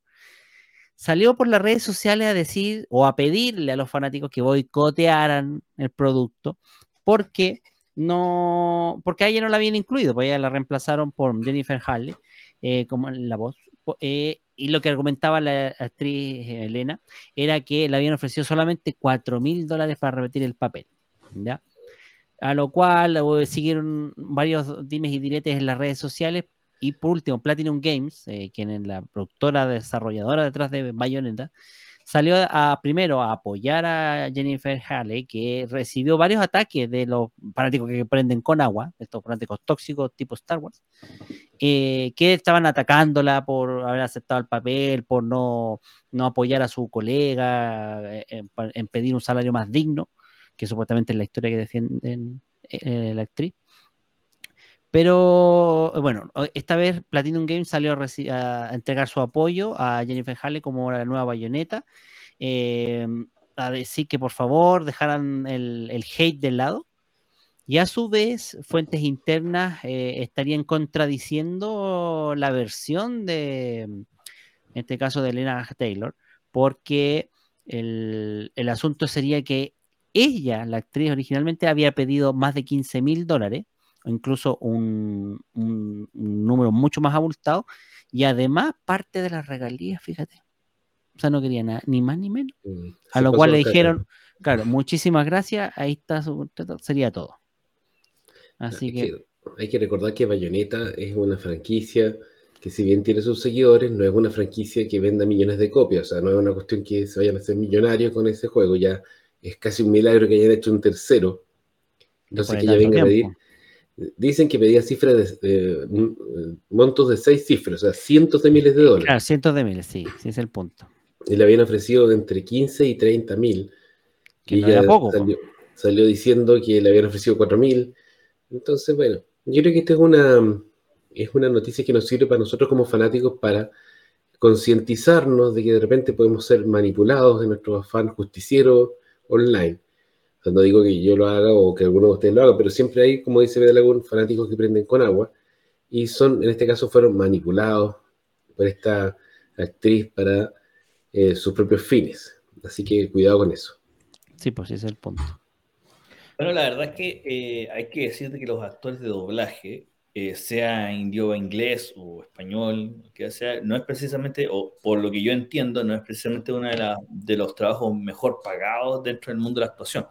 salió por las redes sociales a decir o a pedirle a los fanáticos que boicotearan el producto porque no porque a ella no la habían incluido, pues ella la reemplazaron por Jennifer Halley eh, como la voz. Eh, y lo que argumentaba la actriz eh, Elena era que le habían ofrecido solamente 4 mil dólares para repetir el papel. ¿ya? A lo cual eh, siguieron varios dimes y diretes en las redes sociales. Y por último, Platinum Games, quien es la productora desarrolladora detrás de Bayonetta, salió a primero a apoyar a Jennifer Halley, que recibió varios ataques de los fanáticos que prenden con agua, estos fanáticos tóxicos tipo Star Wars, eh, que estaban atacándola por haber aceptado el papel, por no, no apoyar a su colega, eh, en pedir un salario más digno, que supuestamente es la historia que defienden eh, la actriz. Pero bueno, esta vez Platinum Games salió a, entregar su apoyo a Jennifer Halley como la nueva bayoneta, eh, a decir que por favor dejaran el, el hate de lado. Y a su vez, fuentes internas eh, estarían contradiciendo la versión de, en este caso, de Elena Taylor, porque el, el asunto sería que ella, la actriz originalmente, había pedido más de 15 mil dólares, incluso un, un- un número mucho más abultado, y además parte de las regalías, fíjate. O sea, no quería nada, ni más ni menos. Mm, A lo cual le dijeron, claro, muchísimas gracias, ahí está, su, sería todo. Así Es que, que hay que recordar que Bayonetta es una franquicia que si bien tiene sus seguidores, no es una franquicia que venda millones de copias, o sea, no es una cuestión que se vayan a hacer millonarios con ese juego, ya es casi un milagro que hayan hecho un tercero. Entonces que ya venga a pedir. Dicen que pedía cifras de, de- mm, montos de seis cifras, o sea, cientos de miles de dólares. Claro, cientos de miles, sí, sí es el punto. Y le habían ofrecido de entre 15 y 30 mil. Que Y no era poco, po. salió, salió diciendo que le habían ofrecido 4 mil. Entonces, bueno, yo creo que esta es una, es una noticia que nos sirve para nosotros como fanáticos para concientizarnos de que de repente podemos ser manipulados en nuestro afán justiciero online. No digo que yo lo haga o que alguno de ustedes lo haga, pero siempre hay, como dice Bedalagun, fanáticos que prenden con agua y son, en este caso, fueron manipulados por esta actriz para eh, sus propios fines. Así que cuidado con eso. Sí, pues sí es el punto. Bueno, la verdad es que eh, hay que decirte que los actores de doblaje, eh, sea en idioma inglés o español, que sea, no es precisamente, o por lo que yo entiendo, no es precisamente uno de, la- de los trabajos mejor pagados dentro del mundo de la actuación.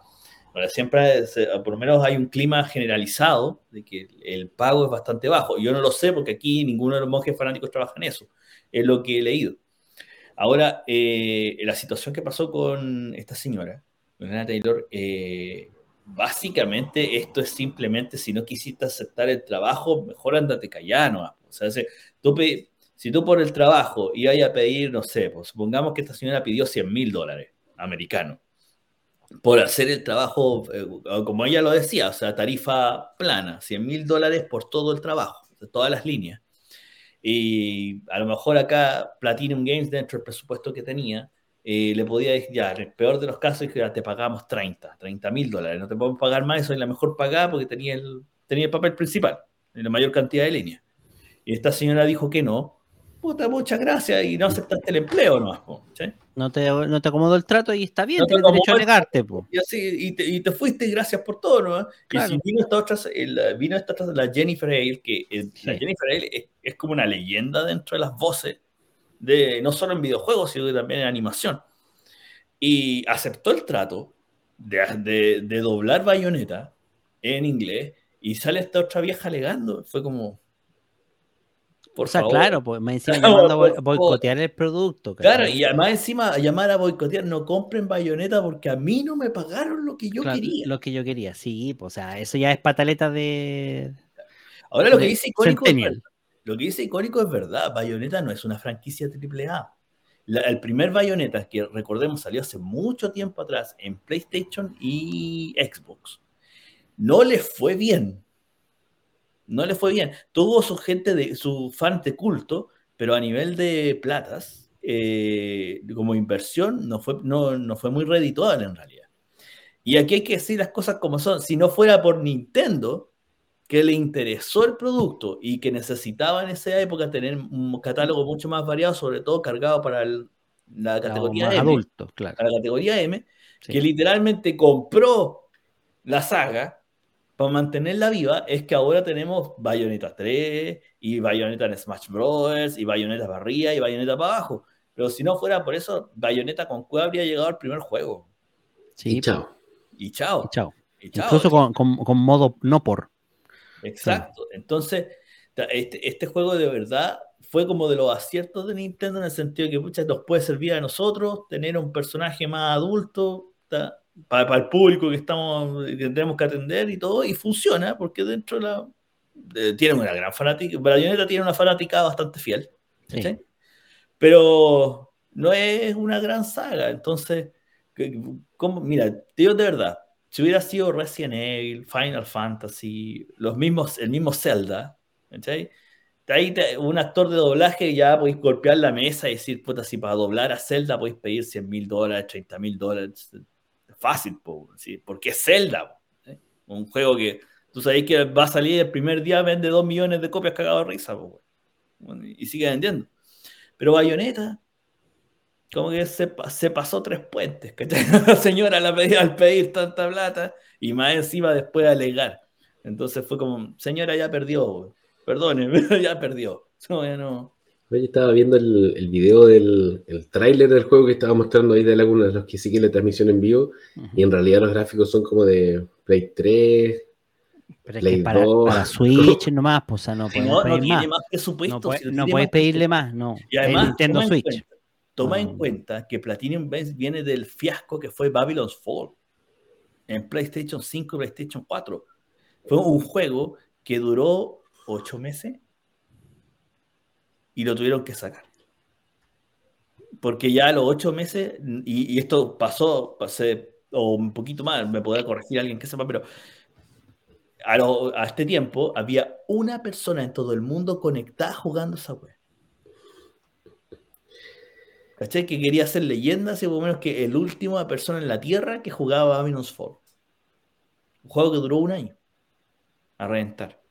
Ahora, siempre, se- por lo menos hay un clima generalizado de que el pago es bastante bajo. Yo no lo sé porque aquí ninguno de los monjes fanáticos trabaja en eso. Es lo que he leído. Ahora, eh, la situación que pasó con esta señora, Anna Taylor, eh, básicamente esto es simplemente si no quisiste aceptar el trabajo, mejor andate callado. O sea, si tú, si tú por el trabajo ibas a pedir, no sé, pues, supongamos que esta señora pidió 100 mil dólares americanos por hacer el trabajo, eh, como ella lo decía, o sea, tarifa plana, 100 mil dólares por todo el trabajo, de todas las líneas. Y a lo mejor acá Platinum Games, dentro del presupuesto que tenía, eh, le podía decir, ya, el peor de los casos, que ya te pagamos 30, 30 mil dólares, no te podemos pagar más, eso es la mejor pagada porque tenía el, tenía el papel principal, en la mayor cantidad de líneas. Y esta señora dijo que no, puta, muchas gracias, y no aceptaste el empleo nomás, ¿sí? No te, no te acomodó el trato y está bien, No te tienes derecho a negarte, po. Y así, y te, y te fuiste, gracias por todo, ¿no? Claro. Y si vino esta otra, el- vino esta otra, la Jennifer Hale, que eh, la Sí. Jennifer Hale es, es como una leyenda dentro de las voces, de, no solo en videojuegos, sino también en animación. Y aceptó el trato de, de, de doblar Bayonetta en inglés, y sale esta otra vieja alegando. Fue como. Por o sea, favor. claro, pues me encima llamando a boicotear el producto. Claro, y además encima llamar a boicotear, no compren bayoneta porque a mí no me pagaron lo que yo Claro, quería. Lo que yo quería, sí, pues, o sea, eso ya es pataleta de. Ahora lo que dice icónico es Centennial. verdad. Lo que dice icónico es verdad. Bayonetta no es una franquicia AAA. La- el primer Bayonetta, que recordemos salió hace mucho tiempo atrás en PlayStation y Xbox, no le fue bien. No le fue bien. Tuvo su gente, de, su fan de culto, pero a nivel de platas, eh, como inversión, no fue, no, no fue muy redituable en realidad. Y aquí hay que decir las cosas como son. Si no fuera por Nintendo, que le interesó el producto y que necesitaba en esa época tener un catálogo mucho más variado, sobre todo cargado para el- la categoría M, adultos, claro. para la categoría M, sí. que literalmente compró la saga para mantenerla viva, es que ahora tenemos Bayonetta 3 y Bayonetta en Smash Bros. y Bayonetta para arriba y Bayonetta para abajo. Pero si no fuera por eso, Bayonetta con Cueva habría llegado al primer juego. Sí, y chao. Y chao. y chao. y chao. Incluso con, con- con modo no por. Exacto. Entonces, ta- este, este juego de verdad fue como de los aciertos de Nintendo en el sentido que muchas nos puede servir a nosotros tener un personaje más adulto ta, para, para el público que estamos que tenemos que atender y todo, y funciona porque dentro de la de- tiene una gran fanática, Bayonetta tiene una fanática bastante fiel, Sí. ¿cachai? pero no es una gran saga, entonces, ¿cómo? mira, te digo de verdad, si hubiera sido Resident Evil, Final Fantasy, los mismos, el mismo Zelda, ¿cachai? Ahí te- un actor de doblaje ya podéis golpear la mesa y decir, puta, si para doblar a Zelda podéis pedir 100 mil dólares, 30 mil dólares. Fácil, po, ¿sí? porque es Zelda. po, ¿eh? Un juego que tú sabéis que va a salir el primer día, vende 2 millones de copias cagado de risa, po, bueno, y sigue vendiendo. Pero Bayonetta, como que se, se pasó tres puentes, ¿cachai? La señora la pedía al pedir tanta plata y más encima después de alegar. Entonces fue como, señora, ya perdió, perdone, ya perdió. No, ya no. Oye, estaba viendo el, el video del el tráiler del juego que estaba mostrando ahí de algunos de los que siguen la transmisión en vivo. Y en realidad los gráficos son como de Play 3. Pero es que para, 2. para Switch nomás, pues o sea, no podemos no, no pedir tiene más. más presupuesto. No, puede- si no puedes más pedirle más, no. Y además, Nintendo toma, en Switch. cuenta, toma en cuenta que Platinum Games viene del fiasco que fue Babylon's Fall en PlayStation 5 y PlayStation 4. Fue un juego que duró ocho meses y lo tuvieron que sacar. Porque ya a los ocho meses, y, esto pasó, pasé, o un poquito más, me podrá corregir alguien que sepa, pero a, este tiempo había una persona en todo el mundo conectada jugando esa web. ¿Cachai? Que quería ser leyenda, así por lo menos que el última persona en la Tierra que jugaba Babylon's Fall. Un juego que duró un año a reventar.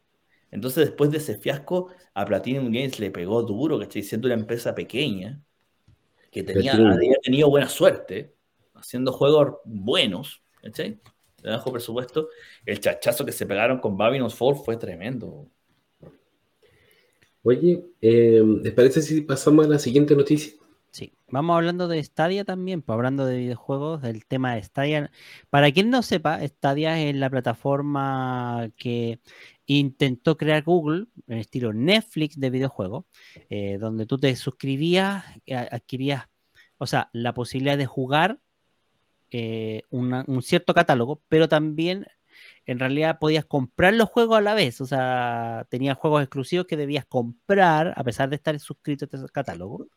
Entonces, después de ese fiasco, a Platinum Games le pegó duro, ¿cachai? Siendo una empresa pequeña, que tenía, había tenido buena suerte, haciendo juegos buenos, ¿cachai? De bajo presupuesto. El chachazo que se pegaron con Babylon's Fall fue tremendo. Oye, eh, ¿les parece si pasamos a la siguiente noticia? Sí, vamos hablando de Stadia también, pues hablando de videojuegos, del tema de Stadia. Para quien no sepa, Stadia es la plataforma que intentó crear Google, en estilo Netflix de videojuegos, eh, donde tú te suscribías, eh, adquirías, o sea, la posibilidad de jugar eh, un cierto catálogo, pero también en realidad podías comprar los juegos a la vez, o sea, tenías juegos exclusivos que debías comprar a pesar de estar suscrito a ese catálogo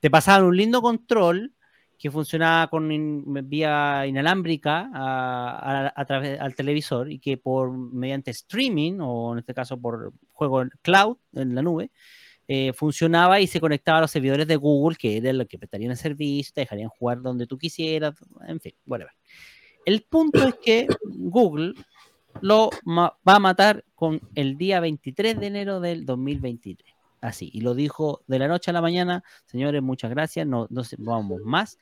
te pasaban un lindo control que funcionaba con vía inalámbrica a, través al televisor y que por mediante streaming o en este caso por juego en cloud en la nube eh, funcionaba y se conectaba a los servidores de Google que eran los que prestarían el servicio, te dejarían jugar donde tú quisieras, en fin, whatever. El punto es que Google lo va a matar con el día 23 de enero del 2023. Así, y lo dijo de la noche a la mañana, señores, muchas gracias, no, no vamos más.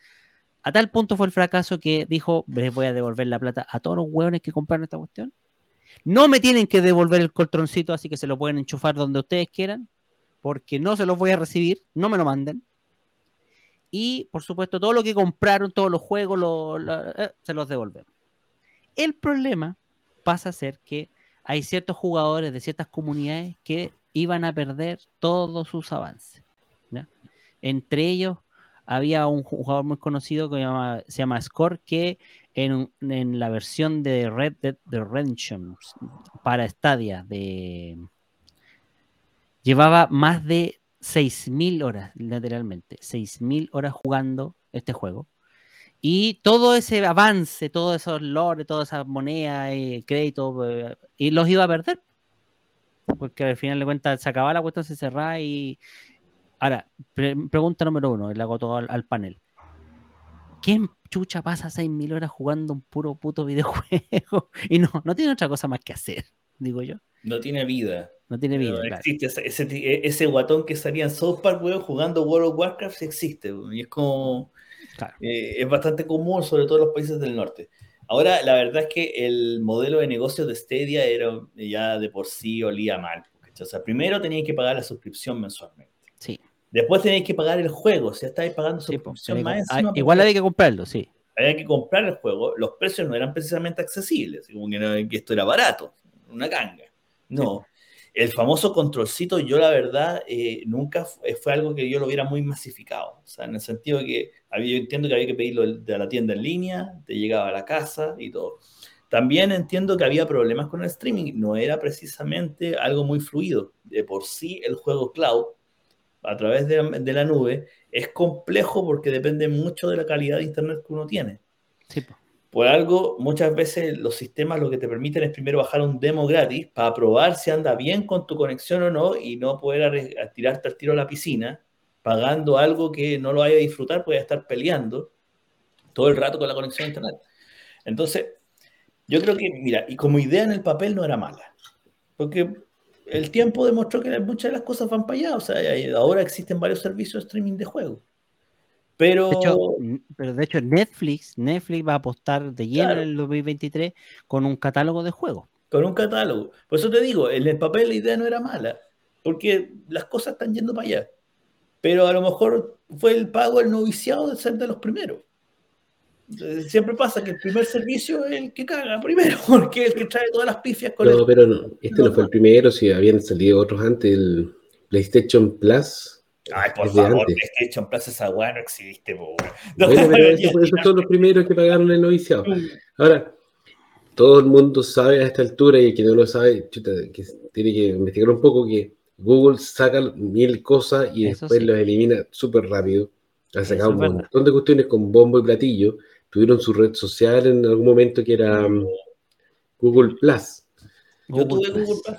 A tal punto fue el fracaso que dijo, les voy a devolver la plata a todos los hueones que compraron esta cuestión. No me tienen que devolver el coltroncito, así que se lo pueden enchufar donde ustedes quieran, porque no se los voy a recibir, no me lo manden. Y, por supuesto, todo lo que compraron, todos los juegos, lo- eh, se los devolvemos. El problema pasa a ser que hay ciertos jugadores de ciertas comunidades que iban a perder todos sus avances. Entre ellos había un jugador muy conocido que se llama, Score que en, la versión de Red Dead Redemption para Stadia llevaba más de 6.000 horas, literalmente, 6.000 horas jugando este juego. Y todo ese avance, todos esos lore, todas esas monedas, eh, créditos, eh, y los iba a perder. Porque al final de cuentas se acababa la cuestión, se cerraba y... Ahora, pre- pregunta número uno, le hago todo al, al panel. ¿Quién chucha pasa 6.000 horas jugando un puro puto videojuego? Y no, no tiene otra cosa más que hacer, digo yo. No tiene vida. No tiene vida. No claro. existe ese, ese, e, ese guatón que salía en South Park, weón, jugando World of Warcraft, existe, weón, y es como, Claro. eh, es bastante común, sobre todo en los países del norte. Ahora, la verdad es que el modelo de negocio de Stadia era ya de por sí olía mal. ¿cachai? O sea, primero teníais que pagar la suscripción mensualmente. Sí. Después tenéis que pagar el juego. Si ya estáis pagando sí, po. suscripción que- más ah, encima, igual porque había que comprarlo, sí. había que comprar el juego. Los precios no eran precisamente accesibles. Como que, no- que esto era barato. Una ganga. No. El famoso controlcito, yo la verdad, eh, nunca fu- fue algo que yo lo hubiera muy masificado. O sea, en el sentido que había, yo entiendo que había que pedirlo de la tienda en línea, te llegaba a la casa y todo. También entiendo que había problemas con el streaming. No era precisamente algo muy fluido. De por sí, el juego cloud, a través de, de la nube, es complejo porque depende mucho de la calidad de internet que uno tiene. Sí. Por algo, muchas veces los sistemas lo que te permiten es primero bajar un demo gratis para probar si anda bien con tu conexión o no y no poder tirarte al tiro a la piscina pagando algo que no lo vaya a disfrutar, puede estar peleando todo el rato con la conexión a internet. Entonces, yo creo que, mira, y como idea en el papel no era mala, porque el tiempo demostró que muchas de las cosas van para allá, o sea, ahora existen varios servicios de streaming de juegos. Pero De hecho, pero de hecho Netflix, Netflix va a apostar de lleno Claro. en el 2023 con un catálogo de juegos. con un catálogo. Por eso te digo, en el papel la idea no era mala, porque las cosas están yendo para allá. pero a lo mejor fue el pago, el noviciado de ser de los primeros. Entonces, Siempre pasa que el primer servicio es el que caga primero, porque es el que trae todas las pifias con No, el... pero no, este no fue el primero, si habían salido otros antes, el PlayStation Plus. Ay, por es favor, antes. PlayStation Plus, esa weá no existe, po, weón. Bueno, pero esos, son los primeros que pagaron el noviciado. Ahora, todo el mundo sabe a esta altura y el que no lo sabe, chuta, que tiene que investigar un poco que Google saca mil cosas y Eso después sí. las elimina súper rápido. Ha sacado es un verdad. montón de cuestiones con bombo y platillo. Tuvieron su red social en algún momento que era um, Google Plus, Yo tuve Plus. Google Plus.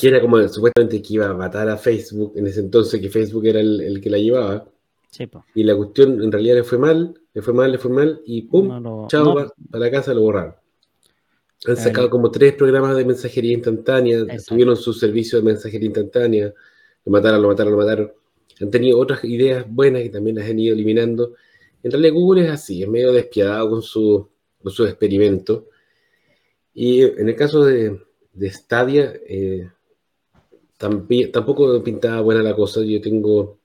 Que era como supuestamente que iba a matar a Facebook en ese entonces, que Facebook era el, el que la llevaba. Sí. Y la cuestión en realidad le fue mal, le fue mal, le fue mal, y ¡pum! No lo- chao, no. pa- para la casa lo borraron. Han Claro. sacado como tres programas de mensajería instantánea, Exacto. tuvieron su servicio de mensajería instantánea, lo mataron, lo mataron, lo mataron. Han tenido otras ideas buenas que también las han ido eliminando. En realidad Google es así, es medio despiadado con su, con sus experimentos. Y en el caso de, de Stadia, eh, tampoco pintaba buena la cosa. Yo tengo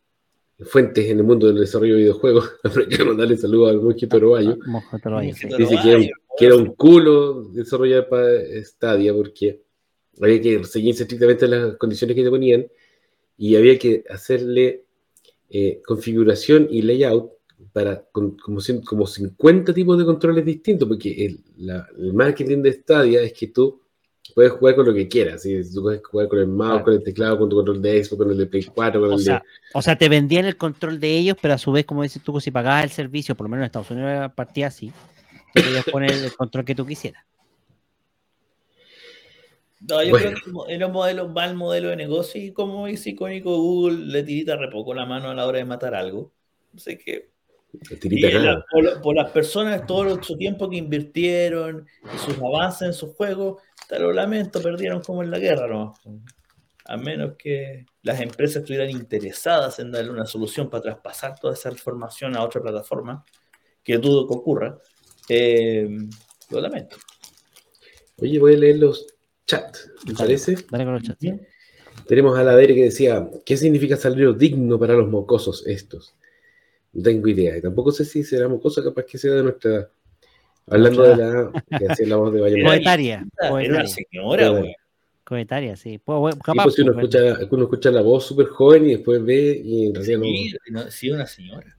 fuentes en el mundo del desarrollo de videojuegos. De mandarle saludos al mosquito uruguayo. Mojo lo hay, sí. Pero Dice que era, que era un culo desarrollar para Stadia porque había que seguirse estrictamente las condiciones que te ponían y había que hacerle eh, configuración y layout para con- como, como 50 tipos de controles distintos, porque el, la- el marketing de Stadia es que tú puedes jugar con lo que quieras, ¿sí? tú puedes jugar con el mouse, Claro. con el teclado, con tu control de Xbox, con el de Play 4, con O el sea, de... o sea, te vendían el control de ellos, pero a su vez, como dices tú, si pagabas el servicio, por lo menos en Estados Unidos partía así, te podías poner el control que tú quisieras. No, yo Bueno. creo que era un modelo, mal modelo de negocio y como es icónico, Google le tirita re poco la mano a la hora de matar algo. Así que y la- por, por las personas, todo su tiempo que invirtieron y sus avances en sus juegos, te lo lamento, perdieron como en la guerra, ¿no? A menos que las empresas estuvieran interesadas en darle una solución para traspasar toda esa información a otra plataforma, que dudo que ocurra, eh, lo lamento. Oye, voy a leer los chats, ¿te Dale. parece? Dale con los chats. Tenemos a la Dere que decía, ¿qué significa salario digno para los mocosos estos? No tengo idea. Y tampoco sé si será mocoso, capaz que sea de nuestra edad. Hablando de la que hacía la voz de Bayamón. Coetaria. Era una Coetaria, señora, güey. coetaria, sí. Pues, pues si uno pues, escucha, uno escucha la voz súper joven y después ve y en realidad no. Sí, no, sí, una señora.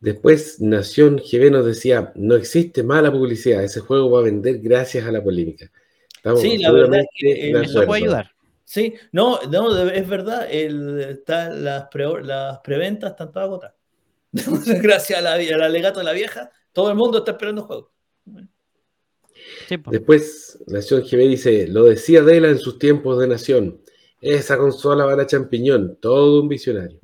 Después Nación GB nos decía, no existe mala publicidad, ese juego va a vender gracias a la polémica. Estamos Sí, la verdad es que, eh, eso puede ayudar. Sí, no, no, es verdad, el, está, las, pre- las preventas están todas agotadas. Gracias a la- al alegato de la vieja, todo el mundo está esperando el juego. Sí, pues. Después Nación GB dice, lo decía Dela en sus tiempos de Nación, esa consola va a la champiñón, todo un visionario.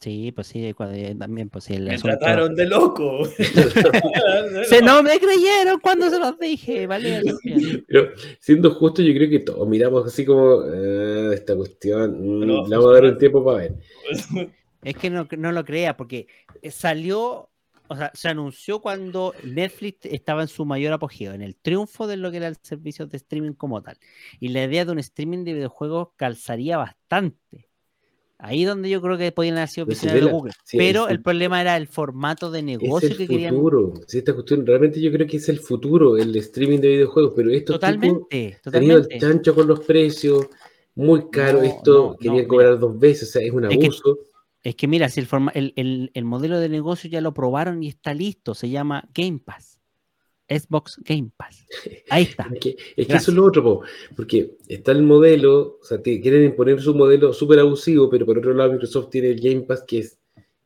Sí, pues sí, eh, también, pues sí, el Me asunto- trataron de loco. Se no me creyeron cuando se los dije, ¿vale? Pero siendo justo, yo creo que todos miramos así como "Ah, esta cuestión. mm, Pero- le vamos a dar un tiempo para ver. Es que no, no lo crea, porque salió, o sea, se anunció cuando Netflix estaba en su mayor apogeo, en el triunfo de lo que era el servicio de streaming como tal. Y la idea de un streaming de videojuegos calzaría bastante. Ahí donde yo creo que podían haber sido visionarios de Google. el Pero el, problema era el formato de Es negocio el que querían. futuro. Si esta cuestión, realmente yo creo que es el futuro, el streaming de videojuegos. Pero tipos Totalmente, han ido al totalmente. chancho con los precios, muy caro No, esto, no, no, querían mira. cobrar dos veces, o sea, es un Es que- abuso. Es que mira, si el, forma- el, el- el modelo de negocio ya lo probaron y está listo, se llama Game Pass. Xbox Game Pass. Ahí está. Es que, es que Gracias. eso es lo otro, po, porque está el modelo, o sea, te quieren imponer su modelo súper abusivo, pero por otro lado Microsoft tiene el Game Pass que es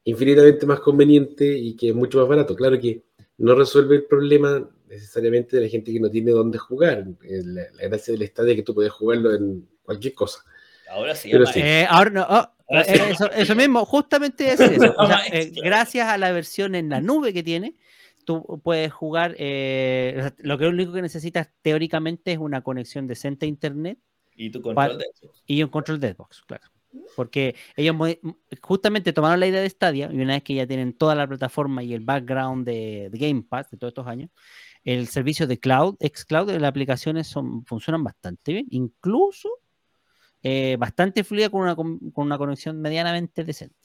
infinitamente más conveniente y que es mucho más barato. Claro que no resuelve el problema necesariamente de la gente que no tiene dónde jugar. Eh, La, la gracia del estadio es que tú puedes jugarlo en cualquier cosa. Ahora se Pero llama sí. Eh, ahora no, oh, sí. eh, eso, eso mismo, justamente es eso. O sea, Maestro. eh, gracias a la versión en la nube que tiene, tú puedes jugar. eh, lo que único que necesitas teóricamente es una conexión decente a internet Y tu control de y un control de Xbox, claro. Porque ellos justamente tomaron la idea de Stadia y una vez que ya tienen toda la plataforma y el background de, de Game Pass de todos estos años, el servicio de cloud, xCloud, las aplicaciones son, funcionan bastante bien. Incluso eh, bastante fluida con una, con una conexión medianamente decente.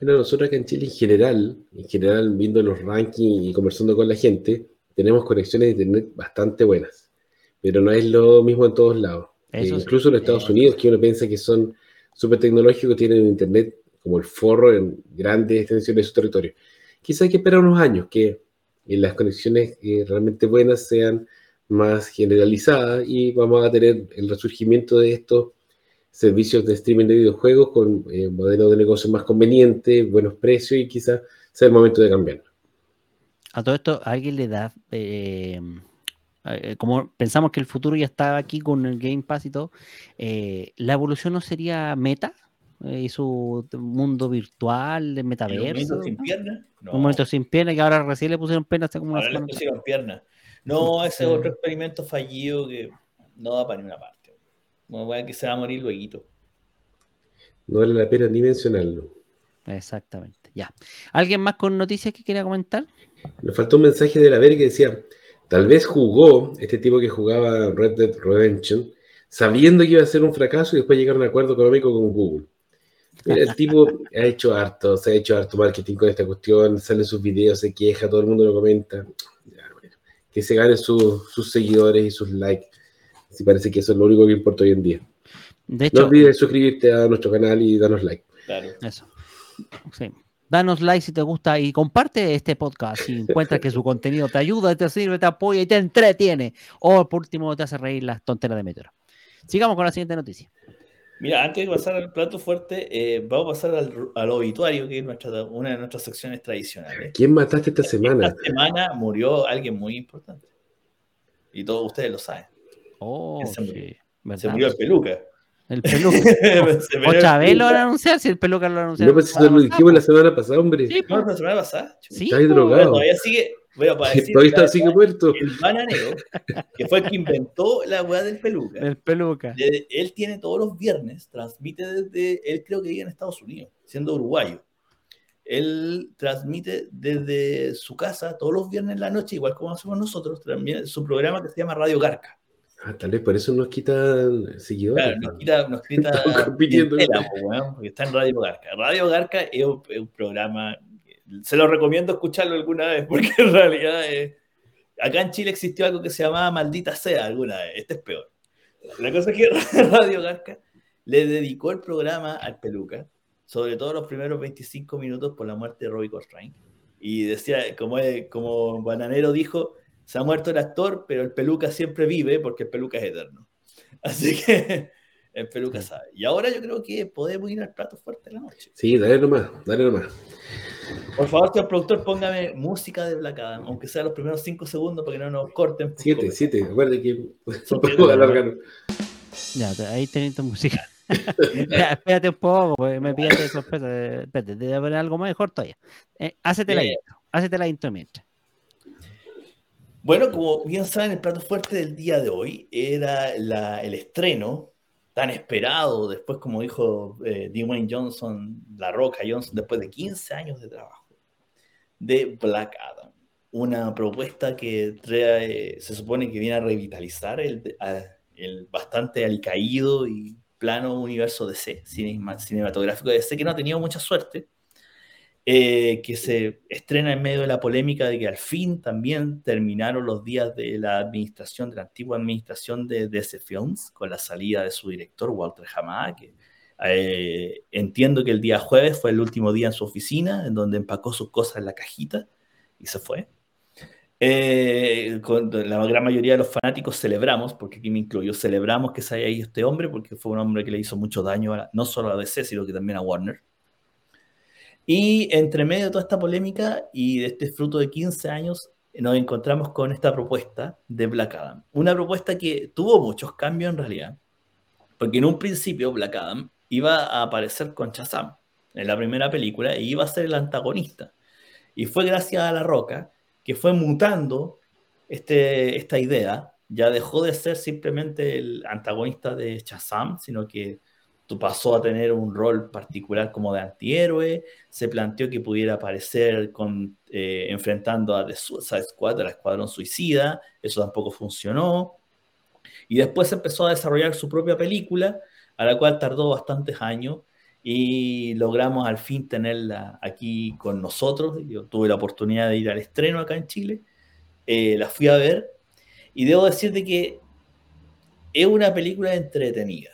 Bueno, nosotros acá en Chile en general, en general viendo los rankings y conversando con la gente, tenemos conexiones de internet bastante buenas, pero no es lo mismo en todos lados. Eh, incluso en Estados Unidos, que uno piensa que son súper tecnológicos, tienen un internet como el forro en grandes extensiones de su territorio. Quizás hay que esperar unos años que eh, las conexiones eh, realmente buenas sean más generalizadas y vamos a tener el resurgimiento de estos servicios de streaming de videojuegos con eh, modelos de negocio más convenientes, buenos precios y quizás sea el momento de cambiar. A todo esto, ¿a alguien le da, eh, eh, como pensamos que el futuro ya estaba aquí con el Game Pass y todo, eh, ¿la evolución no sería Meta? Y su mundo virtual, de ¿En un metaverso. momento sin piernas? No. Un momento sin pierna que ahora recién le pusieron pena hace como una Ahora le semana. pusieron piernas. No, ese es otro experimento fallido que no da para ninguna parte. Weá que se va a morir luego. No vale la pena ni mencionarlo. Exactamente, ya. ¿Alguien más con noticias que quiera comentar? Nos faltó un mensaje de la Ver que decía, tal vez jugó este tipo que jugaba Red Dead Redemption, sabiendo que iba a ser un fracaso y después llegaron a un acuerdo económico con Google. Mira, el tipo ha hecho harto, se ha hecho harto marketing con esta cuestión, sale sus videos, se queja, todo el mundo lo comenta. Que se ganen sus- sus seguidores y sus likes. Si parece que eso es lo único que importa hoy en día. De No olvides suscribirte a nuestro canal y darnos like. Claro. Eso. Sí. Danos like si te gusta y comparte este podcast si encuentras que su contenido te ayuda, te sirve, te apoya y te entretiene. O por último te hace reír las tonteras de Metro. Sigamos con la siguiente noticia. Mira, antes de pasar al plato fuerte, eh, vamos a pasar al, al obituario, que es nuestra, una de nuestras secciones tradicionales. ¿Quién mataste esta semana? Esta semana murió alguien muy importante. Y todos ustedes lo saben. Oh, Se murió. el peluca. El peluca. O el Chabelo lo van a peluca. anunciar si el peluca lo anunciaron. No, pues si lo dijimos la semana pasada, hombre. Sí, No, la semana pasada. Sí, ahí po. drogado. Bueno, todavía sigue. Bueno, para decir, Todavía está, sigue muerto. el bananero, que fue el que inventó la weá del peluca. El peluca. de- él tiene todos los viernes, transmite desde, él creo que vive en Estados Unidos, siendo uruguayo. Él transmite desde su casa todos los viernes en la noche, igual como hacemos nosotros, también su programa que se llama Radio Garca. Ah, tal vez por eso nos quitan seguidores. Claro, nos quita, nos quita Estamos compitiendo. clientela, po, weón, porque está en Radio Garca. Radio Garca es un, es un programa, se lo recomiendo escucharlo alguna vez, porque en realidad eh, acá en Chile existió algo que se llamaba Maldita Sea alguna vez, este es peor. La cosa es que Radio Garca le dedicó el programa al peluca, sobre todo los primeros 25 minutos por la muerte de Robbie Coltrane. Y decía, como, como Bananero dijo, se ha muerto el actor, pero el peluca siempre vive porque el peluca es eterno. Así que el peluca sabe. Y ahora yo creo que podemos ir al plato fuerte de la noche. Sí, dale nomás, dale nomás. Por favor, señor productor, póngame música de Black Adam, aunque sea los primeros 5 segundos para que no nos corten. Siete, siete. Acuérdate que Son podemos alargar. Ya, ahí tenés tu música. ya, espérate un poco, pues me pillaste de sorpresa. eh, Espérate, te voy a poner algo mejor todavía. Eh, hácete la intro. Hácete la intro mientras. Bueno, como bien saben, el plato fuerte del día de hoy era la- el estreno tan esperado, después, como dijo eh, Dwayne Johnson, La Roca Johnson, después de 15 años de trabajo, de Black Adam. Una propuesta que se supone que viene a revitalizar el, a- el bastante alicaído y plano universo DC, cinema- cinematográfico de DC, que no ha tenido mucha suerte eh, que se estrena en medio de la polémica de que al fin también terminaron los días de la administración, de la antigua administración de DC Films, con la salida de su director, Walter Hamada, que eh, entiendo que el día jueves fue el último día en su oficina, en donde empacó sus cosas en la cajita y se fue. Eh, con la gran mayoría de los fanáticos celebramos, porque aquí me incluyo, celebramos que se haya ido este hombre, porque fue un hombre que le hizo mucho daño no solo a DC, sino que también a Warner. Y entre medio de toda esta polémica y de este fruto de 15 años, nos encontramos con esta propuesta de Black Adam. Una propuesta que tuvo muchos cambios en realidad, porque en un principio Black Adam iba a aparecer con Shazam en la primera película e iba a ser el antagonista. Y fue gracias a La Roca que fue mutando este, esta idea. Ya dejó de ser simplemente el antagonista de Shazam, sino que pasó a tener un rol particular como de antihéroe, se planteó que pudiera aparecer con, eh, enfrentando a The Suicide Squad, a la Escuadrón Suicida, eso tampoco funcionó, Y después empezó a desarrollar su propia película, a la cual tardó bastantes años y logramos al fin tenerla aquí con nosotros. Yo tuve la oportunidad de ir al estreno acá en Chile, eh, la fui a ver y debo decirte que es una película entretenida.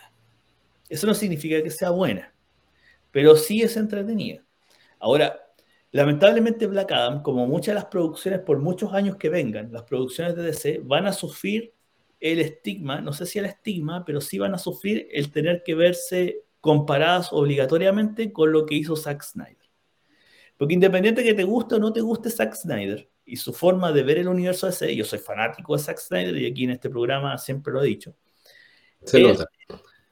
Eso no significa que sea buena, pero sí es entretenida. Ahora, lamentablemente Black Adam, como muchas de las producciones por muchos años que vengan, las producciones de DC van a sufrir el estigma, no sé si el estigma, pero sí van a sufrir el tener que verse comparadas obligatoriamente con lo que hizo Zack Snyder. Porque independiente que te guste o no te guste Zack Snyder y su forma de ver el universo DC, yo soy fanático de Zack Snyder y aquí en este programa siempre lo he dicho. Se nota.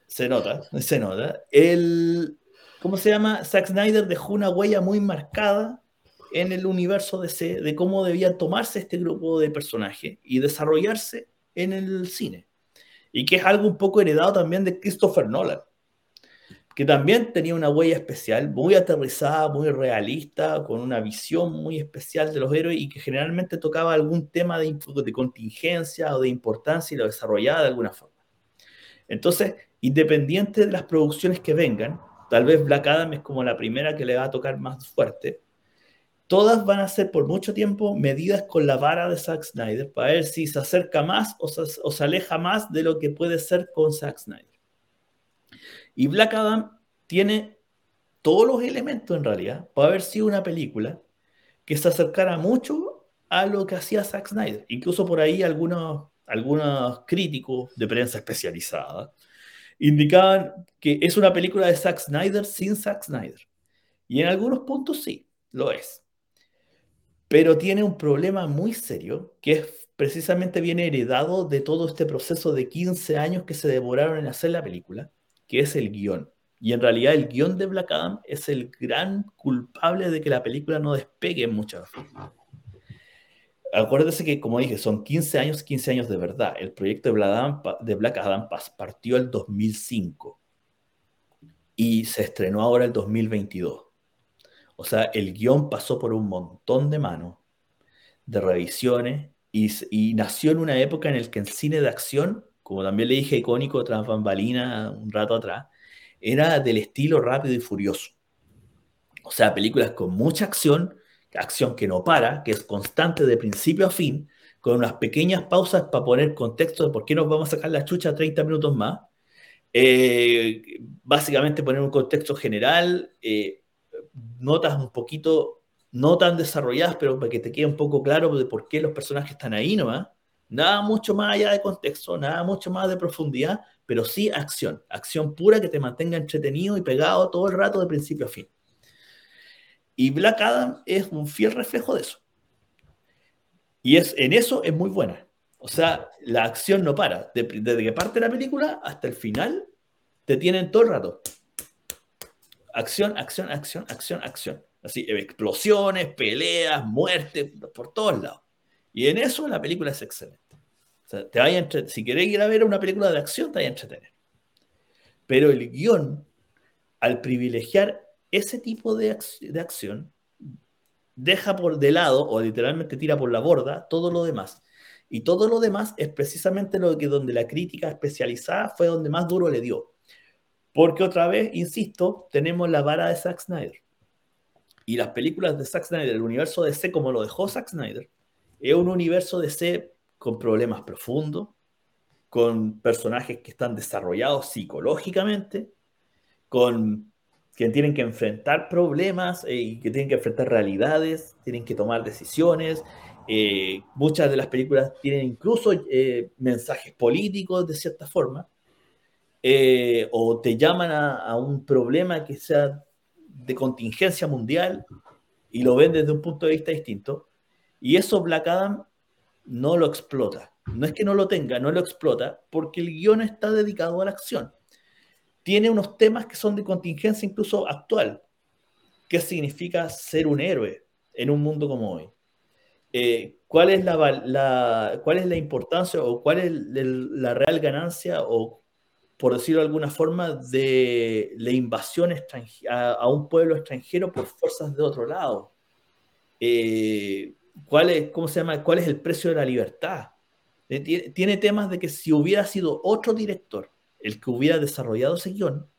Se nota, se nota. El, ¿Cómo se llama? Zack Snyder dejó una huella muy marcada en el universo DC de cómo debían tomarse este grupo de personajes y desarrollarse en el cine. Y que es algo un poco heredado también de Christopher Nolan que también tenía una huella especial, muy aterrizada, muy realista, con una visión muy especial de los héroes y que generalmente tocaba algún tema de, de contingencia o de importancia y lo desarrollaba de alguna forma. Entonces, independiente de las producciones que vengan, tal vez Black Adam es como la primera que le va a tocar más fuerte, todas van a ser por mucho tiempo medidas con la vara de Zack Snyder para ver si se acerca más o se, o se aleja más de lo que puede ser con Zack Snyder. Y Black Adam tiene todos los elementos en realidad para haber sido una película que se acercara mucho a lo que hacía Zack Snyder. Incluso por ahí algunos, algunos críticos de prensa especializada indicaban que es una película de Zack Snyder sin Zack Snyder. Y en algunos puntos sí, lo es. Pero tiene un problema muy serio que es precisamente viene heredado de todo este proceso de 15 años que se demoraron en hacer la película que es el guion. Y en realidad el guion de Black Adam es el gran culpable de que la película no despegue en muchas Acuérdese que, como dije, son 15 años, 15 años de verdad. El proyecto de Black Adam, de Black partió el 2005 y se estrenó ahora el 2022. O sea, el guion pasó por un montón de manos, de revisiones, y, y nació en una época en la que el cine de acción como también le dije icónico tras bambalina un rato atrás, era del estilo rápido y furioso. O sea, películas con mucha acción, acción que no para, que es constante de principio a fin, con unas pequeñas pausas para poner contexto de por qué nos vamos a sacar la chucha 30 minutos más. Eh, básicamente poner un contexto general, eh, notas un poquito no tan desarrolladas, pero para que te quede un poco claro de por qué los personajes están ahí nomás. Nada mucho más allá de contexto, nada mucho más de profundidad, pero sí acción, acción pura que te mantenga entretenido y pegado todo el rato de principio a fin. Y Black Adam es un fiel reflejo de eso. Y es, en eso es muy buena. O sea, la acción no para. Desde que parte la película hasta el final, te tienen todo el rato. Acción, acción, acción, acción, acción. Así, explosiones, peleas, muertes, por todos lados. Y en eso la película es excelente. Te vaya si querés ir a ver una película de acción, te vaya a entretener. Pero el guion, al privilegiar ese tipo de, de acción, deja por de lado o literalmente tira por la borda todo lo demás. Y todo lo demás es precisamente lo que donde la crítica especializada fue donde más duro le dio. Porque otra vez, insisto, tenemos la vara de Zack Snyder. Y las películas de Zack Snyder, el universo de C como lo dejó Zack Snyder, es un universo de C con problemas profundos, con personajes que están desarrollados psicológicamente, con que tienen que enfrentar problemas eh, y que tienen que enfrentar realidades, tienen que tomar decisiones. Eh, muchas de las películas tienen incluso eh, mensajes políticos de cierta forma, o te llaman a, a, un problema que sea de contingencia mundial y lo ven desde un punto de vista distinto. Y eso Black Adam no lo explota. No es que no lo tenga, no lo explota, porque el guion está dedicado a la acción. Tiene unos temas que son de contingencia incluso actual. ¿Qué significa ser un héroe en un mundo como hoy? Eh, ¿cuál, es la, ¿Cuál es la importancia o cuál es la real ganancia o, por decirlo de alguna forma, de la invasión a, a un pueblo extranjero por fuerzas de otro lado? Eh, ¿Cuál es, ¿Cómo se llama? ¿Cuál es el precio de la libertad? Eh, tiene temas de que si hubiera sido otro director el que hubiera desarrollado ese guion,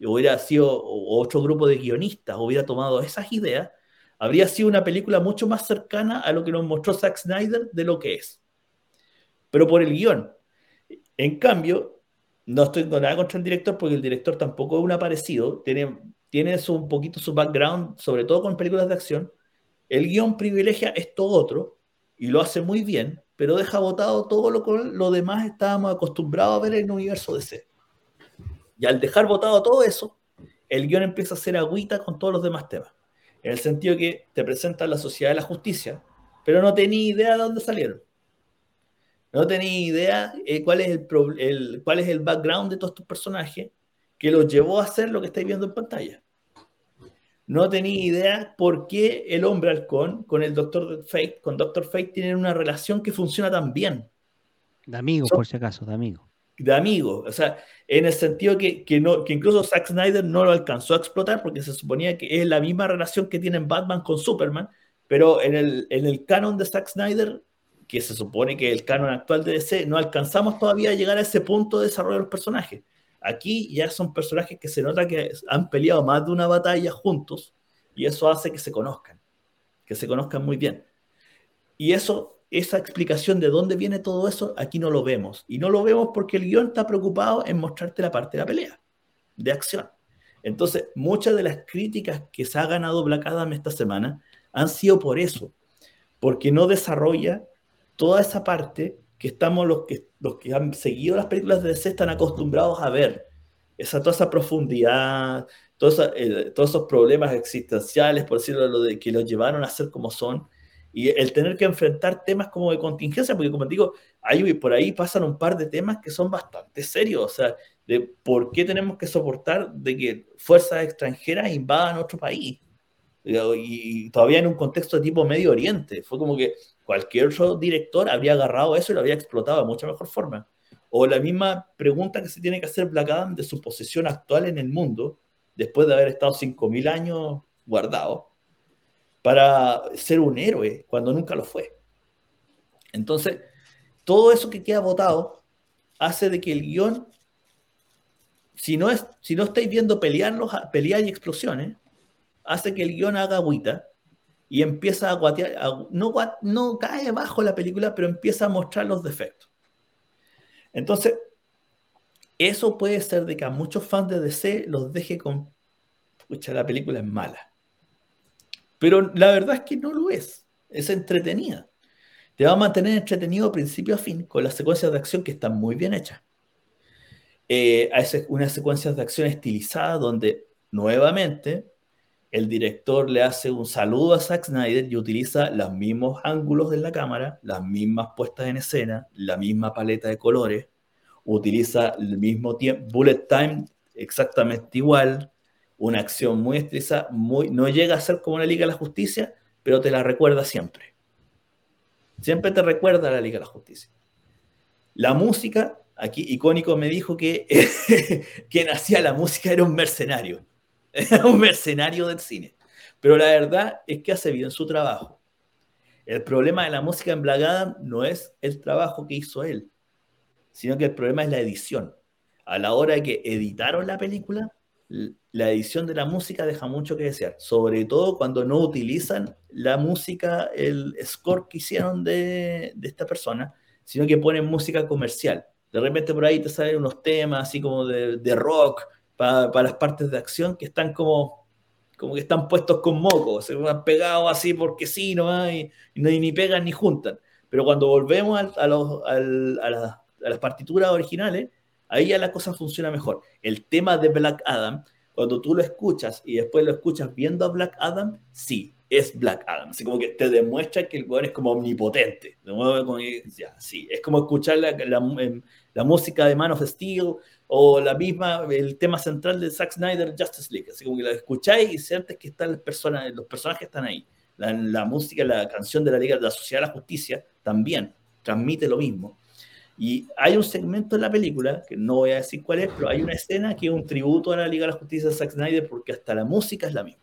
hubiera sido otro grupo de guionistas, hubiera tomado esas ideas, habría sido una película mucho más cercana a lo que nos mostró Zack Snyder de lo que es. Pero por el guion. En cambio, no estoy con nada contra el director porque el director tampoco es un aparecido, tiene, tiene un poquito su background, sobre todo con películas de acción. El guion privilegia esto otro y lo hace muy bien, pero deja botado todo lo, con- lo demás estábamos acostumbrados a ver en el universo DC. Y al dejar botado todo eso, el guion empieza a ser agüita con todos los demás temas. En el sentido que te presenta la sociedad de la justicia, pero no tenía idea de dónde salieron. No tenía idea eh, cuál, es el, el- cuál es el background de todos estos personajes que los llevó a hacer lo que estáis viendo en pantalla. No tenía idea por qué el hombre halcón con el Doctor Fate, con Doctor Fate, tienen una relación que funciona tan bien De amigos, So- por si acaso, de amigos. de amigos. O sea, en el sentido que, que, no, que incluso Zack Snyder no lo alcanzó a explotar porque se suponía que es la misma relación que tienen Batman con Superman, pero en el, en el canon de Zack Snyder, que se supone que es el canon actual de DC, no alcanzamos todavía a llegar a ese punto de desarrollo de los personajes. Aquí ya son personajes que se nota que han peleado más de una batalla juntos y eso hace que se conozcan, que se conozcan muy bien. Y eso, esa explicación de dónde viene todo eso, aquí no lo vemos. Y no lo vemos porque el guion está preocupado en mostrarte la parte de la pelea, de acción. Entonces, muchas de las críticas que se ha ganado Black Adam esta semana han sido por eso, porque no desarrolla toda esa parte que estamos los que, los que han seguido las películas de DC están acostumbrados a ver. Esa, toda esa profundidad, esa, eh, todos esos problemas existenciales, por decirlo, lo de, que los llevaron a ser como son, y el tener que enfrentar temas como de contingencia, porque como te digo, hay, por ahí pasan un par de temas que son bastante serios, o sea, de por qué tenemos que soportar de que fuerzas extranjeras invadan otro país, y, y todavía en un contexto de tipo Medio Oriente, fue como que cualquier otro director habría agarrado eso y lo habría explotado de mucha mejor forma. O la misma pregunta que se tiene que hacer Black Adam de su posición actual en el mundo, después de haber estado 5.000 años guardado, para ser un héroe cuando nunca lo fue. Entonces, todo eso que queda votado hace de que el guion, si no, es, si no estáis viendo pelear, los, pelear y explosiones, hace que el guion haga agüita y empieza a guatear, no, cae bajo la película, pero empieza a mostrar los defectos. Entonces, eso puede ser de que a muchos fans de DC los deje con, pucha, la película es mala. Pero la verdad es que no lo es, es entretenida. Te va a mantener entretenido principio a fin con las secuencias de acción que están muy bien hechas. Eh, hay unas secuencias de acción estilizadas donde nuevamente el director le hace un saludo a Zack Snyder y utiliza los mismos ángulos de la cámara, las mismas puestas en escena, la misma paleta de colores, utiliza el mismo tiempo, bullet time exactamente igual, una acción muy estilizada, muy, no llega a ser como una Liga de la Justicia, pero te la recuerda siempre. Siempre te recuerda la Liga de la Justicia. La música, aquí icónico me dijo que quien hacía la música era un mercenario. Un mercenario del cine. Pero la verdad es que hace bien su trabajo. El problema de la música en no es el trabajo que hizo él, sino que el problema es la edición. A la hora de que editaron la película, la edición de la música deja mucho que desear, sobre todo cuando no utilizan la música, el score que hicieron de, de esta persona, sino que ponen música comercial. De repente por ahí te salen unos temas así como de, de rock para las partes de acción que están como, como que están puestos con moco, se van pegados así porque sí, no- y ni pegan ni juntan. Pero cuando volvemos al- a, los- a las- a las partituras originales, ahí ya la cosa funciona mejor. El tema de Black Adam, cuando tú lo escuchas y después lo escuchas viendo a Black Adam, sí, es Black Adam. Así como que te demuestra que el weón es como omnipotente. Como ya, sí, es como escuchar la, la música de Man of Steel o la misma, el tema central de Zack Snyder, Justice League. Así como que la escucháis y sientes que están las personas, los personajes están ahí. La, la música, la canción de la Liga de la Sociedad de la Justicia también transmite lo mismo. Y hay un segmento en la película, que no voy a decir cuál es, pero hay una escena que es un tributo a la Liga de la Justicia de Zack Snyder porque hasta la música es la misma.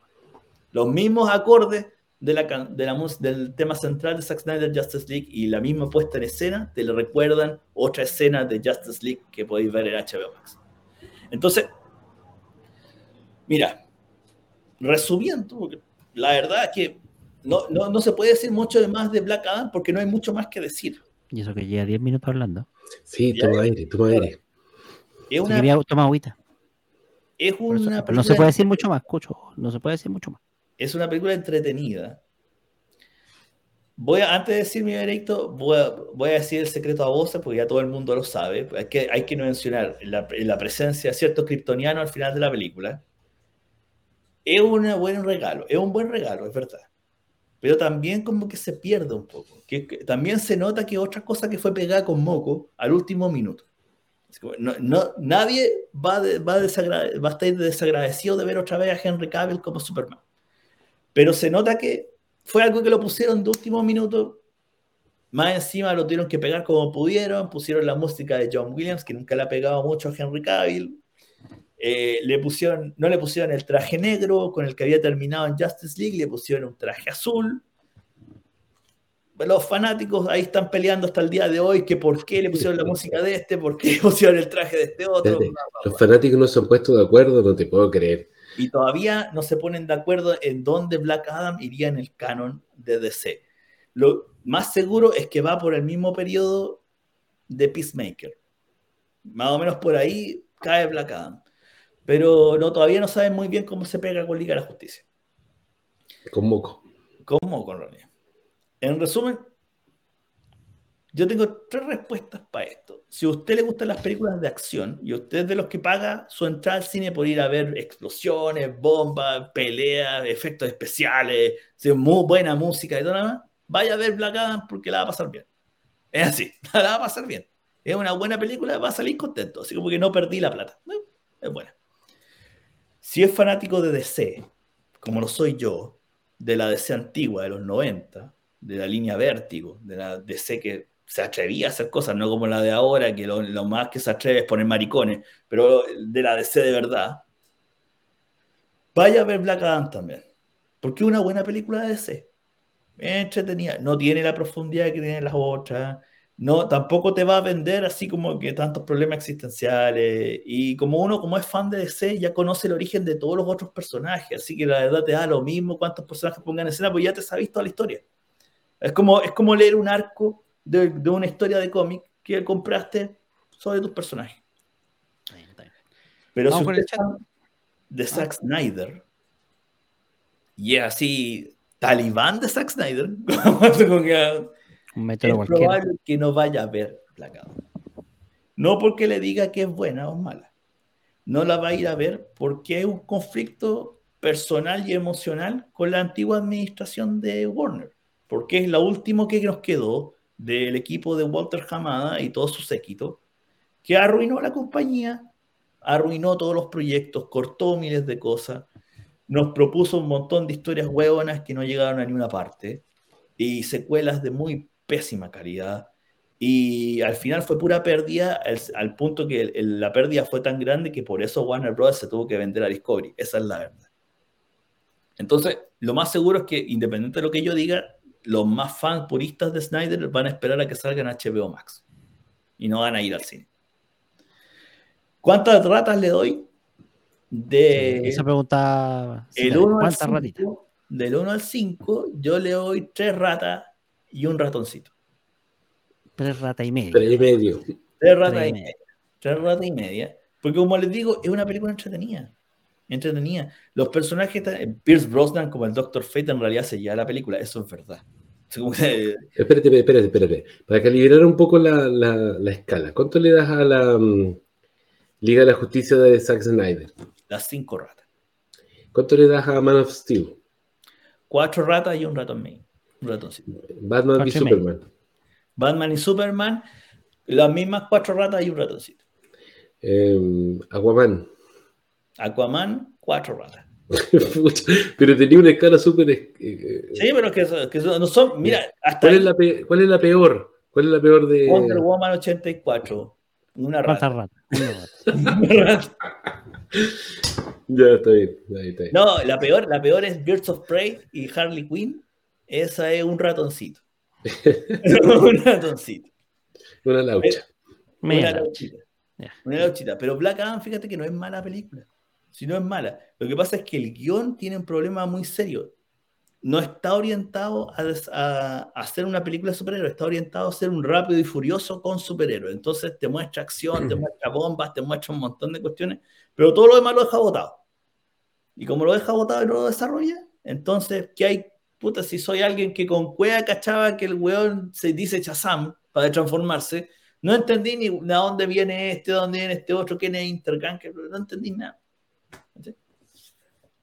Los mismos acordes de la, can- de la mus- del tema central de Zack Snyder Justice League y la misma puesta en escena te le recuerdan otra escena de Justice League que podéis ver en HBO Max. Entonces, mira, resumiendo, porque la verdad es que no, no, no se puede decir mucho de más de Black Adam porque no hay mucho más que decir. Y eso que lleva 10 minutos hablando. Sí, toma aire, toma aire. Es Si una, agüita. es eso- una pero no se puede decir mucho más, Cucho. No se puede decir mucho más. Es una película entretenida. Voy a, antes de decir mi veredicto, voy a, decir el secreto a voces porque ya todo el mundo lo sabe. Hay que, hay que mencionar la, presencia de cierto kryptoniano al final de la película. Es un buen regalo, es un buen regalo, es verdad. Pero también como que se pierde un poco. También se nota que otra cosa que fue pegada con moco al último minuto. No, nadie va, a va a estar desagradecido de ver otra vez a Henry Cavill como Superman. Pero se nota que fue algo que lo pusieron de último minuto. Más encima lo tuvieron que pegar como pudieron. Pusieron la música de John Williams, que nunca le ha pegado mucho a Henry Cavill. Eh, le pusieron, no le pusieron el traje negro con el que había terminado en Justice League, le pusieron un traje azul. Los fanáticos ahí están peleando hasta el día de hoy que por qué le pusieron la música de este, por qué le pusieron el traje de este otro. Los fanáticos no se han puesto de acuerdo, no te puedo creer. Y todavía no se ponen de acuerdo en dónde Black Adam iría en el canon de DC. Lo más seguro es que va por el mismo periodo de Peacemaker. Más o menos por ahí cae Black Adam. Pero no, todavía no saben muy bien cómo se pega con Liga de la Justicia. Con moco. ¿Cómo con realidad? En resumen, yo tengo tres respuestas para esto. Si a usted le gustan las películas de acción y usted es de los que paga su entrada al cine por ir a ver explosiones, bombas, peleas, efectos especiales, muy buena música y todo nada más, vaya a ver Black Adam porque la va a pasar bien. Es así, la va a pasar bien. Es una buena película, va a salir contento, así como que no perdí la plata. Es buena. Si es fanático de DC, como lo soy yo, de la DC antigua de los 90, de la línea Vértigo, de la DC que se atrevía a hacer cosas, no como la de ahora, que lo, lo más que se atreve es poner maricones, pero de la DC de verdad, vaya a ver Black Adam también, porque es una buena película de DC. Entretenida, no tiene la profundidad que tienen las otras, no, tampoco te va a vender así como que tantos problemas existenciales, y como uno, como es fan de DC, ya conoce el origen de todos los otros personajes, así que la verdad te da lo mismo cuántos personajes pongan en escena, pues ya te sabes toda la historia. Es como, es como leer un arco de, de una historia de cómic que compraste sobre tus personajes. Pero Vamos si con usted es fan de Zack Snyder y es así talibán de Zack Snyder, como que Un es cualquiera. probable que no vaya a ver Black Adam. No porque le diga que es buena o mala. No la va a ir a ver porque hay un conflicto personal y emocional con la antigua administración de Warner. Porque es lo último que nos quedó del equipo de Walter Hamada y todo su séquito, que arruinó la compañía, arruinó todos los proyectos, cortó miles de cosas, nos propuso un montón de historias huevonas que no llegaron a ninguna parte y secuelas de muy pésima calidad. Y al final fue pura pérdida, al, punto que la pérdida fue tan grande que por eso Warner Bros. se tuvo que vender a Discovery. Esa es la verdad. Entonces, lo más seguro es que, independiente de lo que yo diga, los más fans puristas de Snyder van a esperar a que salga en HBO Max. Y no van a ir al cine. ¿Cuántas ratas le doy? De Esa pregunta. sí, el la vi. 1 al ¿Cuántas ratitas? 5, del 1 al 5, yo le doy tres ratas y un ratoncito. Tres ratas y media. Tres y medio. Tres ratas Tres y y media. Tres ratas y media. Porque como les digo, es una película entretenida. Entretenida. Los personajes, están- Pierce Brosnan como el Doctor Fate en realidad se lleva la película. Eso es verdad. Que, Espérate, espérate, espérate. Para calibrar un poco la, la, la escala, ¿cuánto le das a la mm, Liga de la Justicia de Zack Snyder? las cinco ratas. ¿Cuánto le das a Man of Steel? Cuatro ratas y un ratón medio. Un ratoncito. Batman Cuatro y. Superman. Batman y Superman, las mismas cuatro ratas y un ratoncito. Eh, Aquaman. Aquaman, cuatro ratas. Pero tenía una escala súper. eh, eh, Sí, pero que, no son. Mira, hasta ¿Cuál es, la pe- ¿Cuál es la peor? ¿Cuál es la peor de.? Wonder Woman 84. Una rata. ¿Cuántas ratas? Una rata. Ya, está bien. Ahí está bien. No, la peor, la peor es Birds of Prey y Harley Quinn. esa es un ratoncito. un ratoncito. Una laucha. Una laucha. lauchita. Una lauchita. Pero Black Adam, fíjate que no es mala película. Si no es mala. Lo que pasa es que el guion tiene un problema muy serio. No está orientado a, des- a- a hacer una película de superhéroes, está orientado a ser un rápido y furioso con superhéroes. Entonces te muestra acción, te muestra bombas, te muestra un montón de cuestiones, pero todo lo demás lo deja botado. Y como lo deja botado y no lo desarrolla, entonces, ¿qué hay? Puta, si soy alguien que con cueva cachaba que el weón se dice Shazam para transformarse, no entendí ni de dónde viene este, de dónde viene este otro, quién es Intergang, no entendí nada.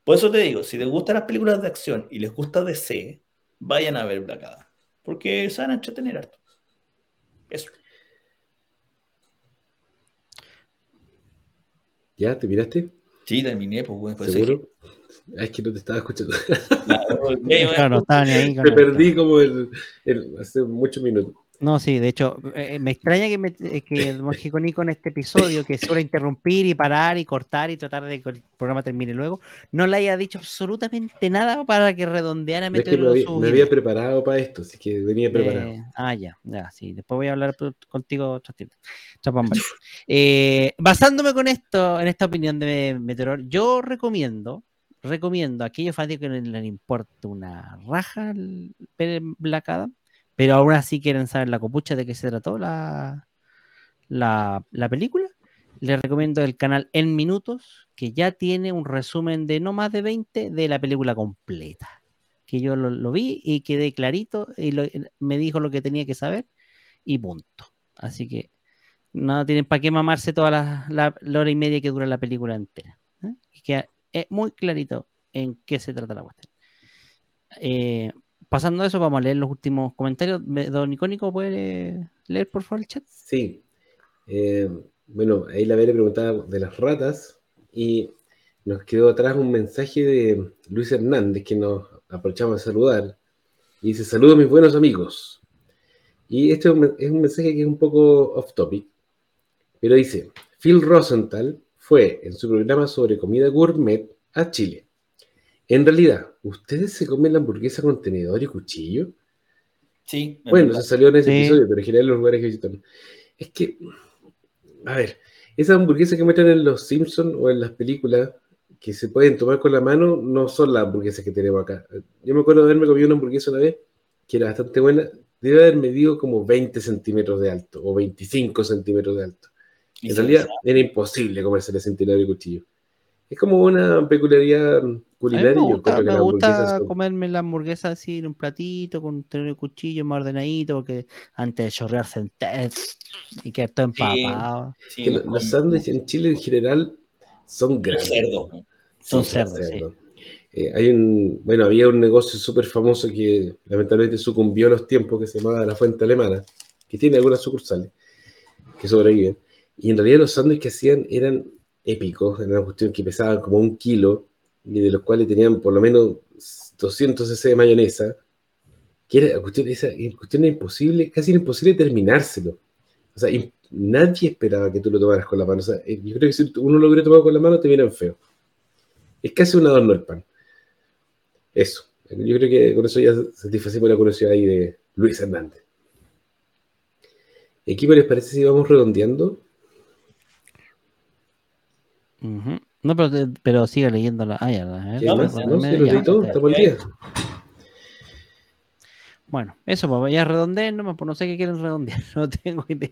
Por eso te digo, si les gustan las películas de acción y les gusta DC, vayan a ver Black Adam, porque se van a entretener harto. Eso. ¿Ya? ¿Te miraste? Sí, terminé, pues, pues, ¿Seguro? Ah, es que no te estaba escuchando. Claro, no estaba ni ahí con Me el- perdí como el, el- hace muchos minutos. No, sí, de hecho, eh, me extraña que, me, eh, que el Nico en este episodio, que suele interrumpir y parar y cortar y tratar de que el programa termine luego, no le haya dicho absolutamente nada para que redondeara Es que me había, me preparado para esto, así que venía preparado. Eh, ah, ya, ya, sí. Después voy a hablar contigo. Eh, basándome con esto, en esta opinión de Meteor, yo recomiendo, recomiendo a aquellos fanáticos que no les importa una raja ver Black Adam, pero aún así quieren saber la copucha de qué se trató la, la, la película. Les recomiendo el canal En Minutos, que ya tiene un resumen de no más de 20 de la película completa que yo lo, lo vi y quedé clarito y me dijo lo que tenía que saber y punto. Así que no tienen para qué mamarse toda la, hora y media que dura la película entera. ¿eh? Queda eh, muy clarito en qué se trata la cuestión. Eh, pasando a eso, vamos a leer los últimos comentarios. Me- Don Icónico, ¿puede leer por favor el chat? Sí. Eh, bueno, ahí la Vera preguntaba de las ratas y nos quedó atrás un mensaje de Luis Hernández que nos aprovechamos de saludar. Y dice, saludos mis buenos amigos. Y este es un mensaje que es un poco off topic, pero dice, Phil Rosenthal fue en su programa sobre comida gourmet a Chile. En realidad, ¿ustedes se comen la hamburguesa con tenedor y cuchillo? Sí, Bueno, se salió en ese Sí. episodio, pero en general los lugares que visitan. Es que, a ver, esas hamburguesas que muestran en los Simpsons o en las películas que se pueden tomar con la mano no son las hamburguesas que tenemos acá. Yo me acuerdo de haberme comido una hamburguesa una vez que era bastante buena. Debe haber medido como 20 centímetros de alto o 25 centímetros de alto. En realidad era imposible comerse ese tenedor y cuchillo. Es como una peculiaridad A mí culinaria. me yo gusta, que me las hamburguesas gusta son- comerme la hamburguesa así en un platito, con tener el cuchillo más ordenadito, porque antes de chorrearse entero y quedar todo empapado. Sí, que no los, los sándwiches en Chile en general son grandes. cerdos. Son Sí, cerdos, sí. Eh, hay un, bueno, había un negocio súper famoso que lamentablemente sucumbió a los tiempos que se llamaba La Fuente Alemana, que tiene algunas sucursales que sobreviven. Y en realidad los sándwiches que hacían eran épicos, era una cuestión que pesaban como un kilo y de los cuales tenían por lo menos 200 cc de mayonesa, que era cuestión, esa, cuestión era imposible, casi era imposible terminárselo. O sea, nadie esperaba que tú lo tomaras con la mano. O sea, eh, yo creo que si uno lo hubiera tomado con la mano te vienen feo. Es casi un adorno el pan. Eso. Yo creo que con eso ya satisfacimos la curiosidad ahí de Luis Hernández. Equipo, ¿les parece si vamos redondeando? Ujú. No, pero, pero sigue leyendo la. Ah, ya, a. Bueno, eso, pues ya redondeen nomás, pues no sé qué quieren redondear, no tengo idea.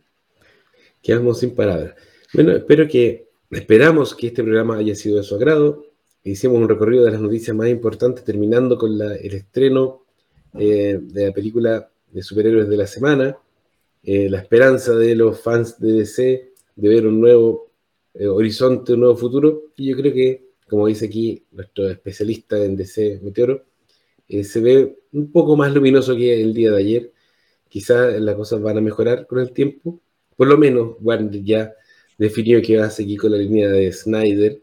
Quedamos sin palabras. Bueno, espero que, esperamos que este programa haya sido de su agrado. Hicimos un recorrido de las noticias más importantes, terminando con la- el estreno eh, de la película de superhéroes de la semana, eh, la esperanza de los fans de DC de ver un nuevo eh, horizonte, un nuevo futuro. Y yo creo que, como dice aquí nuestro especialista en DC Meteoro, eh, se ve un poco más luminoso que el día de ayer. Quizás las cosas van a mejorar con el tiempo. Por lo menos Warner ya definió que va a seguir con la línea de Snyder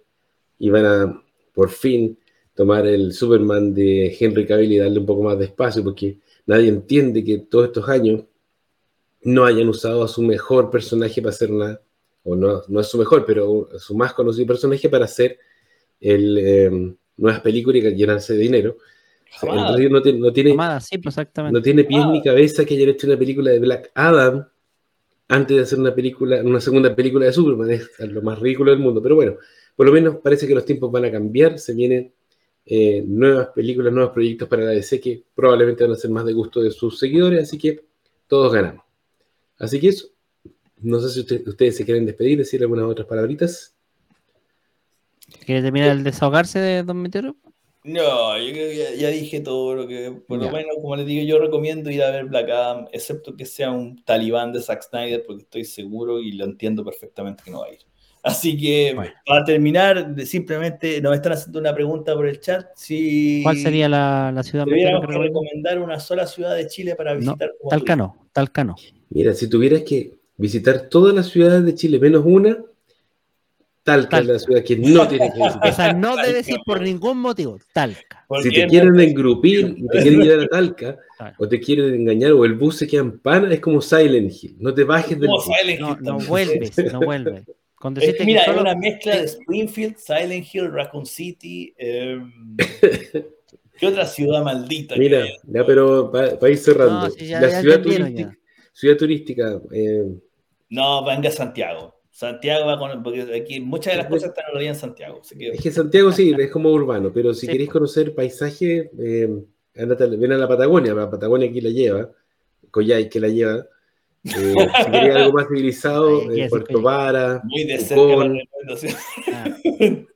y van a por fin tomar el Superman de Henry Cavill y darle un poco más de espacio porque nadie entiende que todos estos años no hayan usado a su mejor personaje para hacer nada, o no, no es su mejor, pero su más conocido personaje para hacer el, eh, nuevas películas y llenarse de dinero. O sea, Hamada. en realidad no tiene, no tiene, Amada, sí, pues, exactamente. no tiene pies ni cabeza que hayan hecho una película de Black Adam antes de hacer una película, una segunda película de Superman. Es lo más ridículo del mundo. Pero bueno, por lo menos parece que los tiempos van a cambiar. Se vienen eh, nuevas películas, nuevos proyectos para la DC que probablemente van a ser más de gusto de sus seguidores. Así que todos ganamos. Así que eso. No sé si usted- ustedes se quieren despedir, decir algunas otras palabritas. ¿Quiere terminar el desahogarse de Don Meteoro? No, yo creo que ya, ya dije todo lo que, por lo menos, como les digo, yo recomiendo ir a ver Black Adam, excepto que sea un talibán de Zack Snyder, porque estoy seguro y lo entiendo perfectamente que no va a ir. Así que, Bueno. para terminar, simplemente nos están haciendo una pregunta por el chat. Si ¿Cuál sería la, la ciudad recomienda? recomendar una sola ciudad de Chile para visitar? no, Talca no. Mira, si tuvieras que visitar todas las ciudades de Chile menos una, Talca es la ciudad que no tienes que visitar. Esa no debes ir por ningún motivo. Talca. Si te quieren engrupir y te quieren llevar a Talca, o te quieren engañar, o el bus se queda en pana, es como Silent Hill. No te bajes del como bus. Silent No, Hill no vuelves, no vuelves. Mira, es solo- una mezcla de Springfield, Silent Hill, Raccoon City. em, ¿Qué otra ciudad maldita? Mira, ya, pero para ir cerrando. No, sí, ya- la ya ciudad, turística, ciudad turística, eh, No, venga Santiago. Santiago va con. Porque aquí muchas de las cosas están en en Santiago. Así que, es que Santiago sí, es como urbano, pero si Sí, queréis conocer paisaje, eh, andate, ven a la Patagonia, la Patagonia aquí la lleva, Coyhai que la lleva. Eh, si queréis algo más civilizado, eh, Puerto. Vara, muy de cerca. Ah,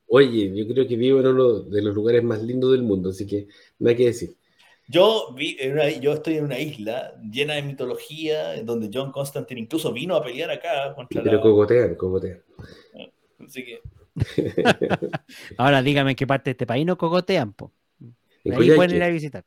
Oye, yo creo que vivo en uno de los lugares más lindos del mundo, así que nada que decir. Yo, vi en una- yo estoy en una isla llena de mitología, donde John Constantine incluso vino a pelear acá contra Pero la. cogotean, cogotean. Así que, Ahora dígame en qué parte de este país no cogotean, po. Ahí Coyhaique pueden ir a visitar.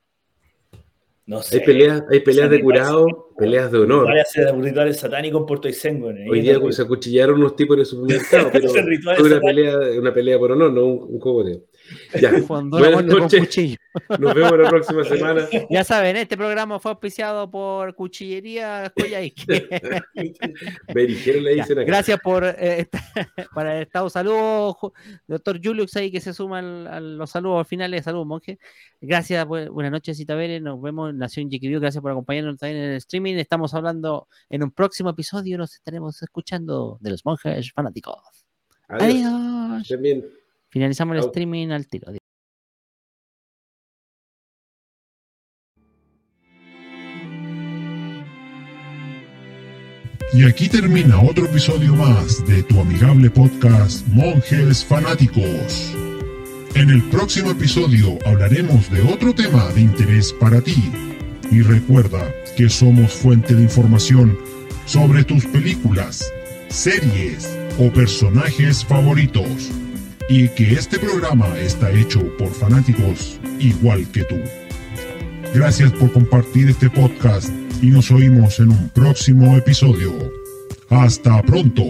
no sé. hay peleas, hay peleas de curado, peleas de honor. Varias rituales satánicos en Puerto Isengo. en- Hoy día se acuchillaron unos tipos en el supermercado, pero fue una pelea, una pelea por honor, no un, un cogoteo. Ya, buenas noches, nos vemos la próxima semana. Ya saben, este programa fue auspiciado por Cuchillería Coyhaique. Le dicen acá. Gracias por eh, esta- para el estado. Saludos, doctor Julius ahí que se suman a los saludos finales. Saludos, monje. Gracias, bu- buenas noches, Cita Vélez. Nos vemos en Nación Yiquiriú. Gracias por acompañarnos también en el streaming. Estamos hablando en un próximo episodio. Nos estaremos escuchando de los monjes fanáticos. Adiós. Adiós. Bien. Finalizamos el streaming al tiro. Y aquí termina otro episodio más de tu amigable podcast Monjes Fanáticos. En el próximo episodio hablaremos de otro tema de interés para ti. Y recuerda que somos fuente de información sobre tus películas, series o personajes favoritos. Y que este programa está hecho por fanáticos igual que tú. Gracias por compartir este podcast y nos oímos en un próximo episodio. Hasta pronto.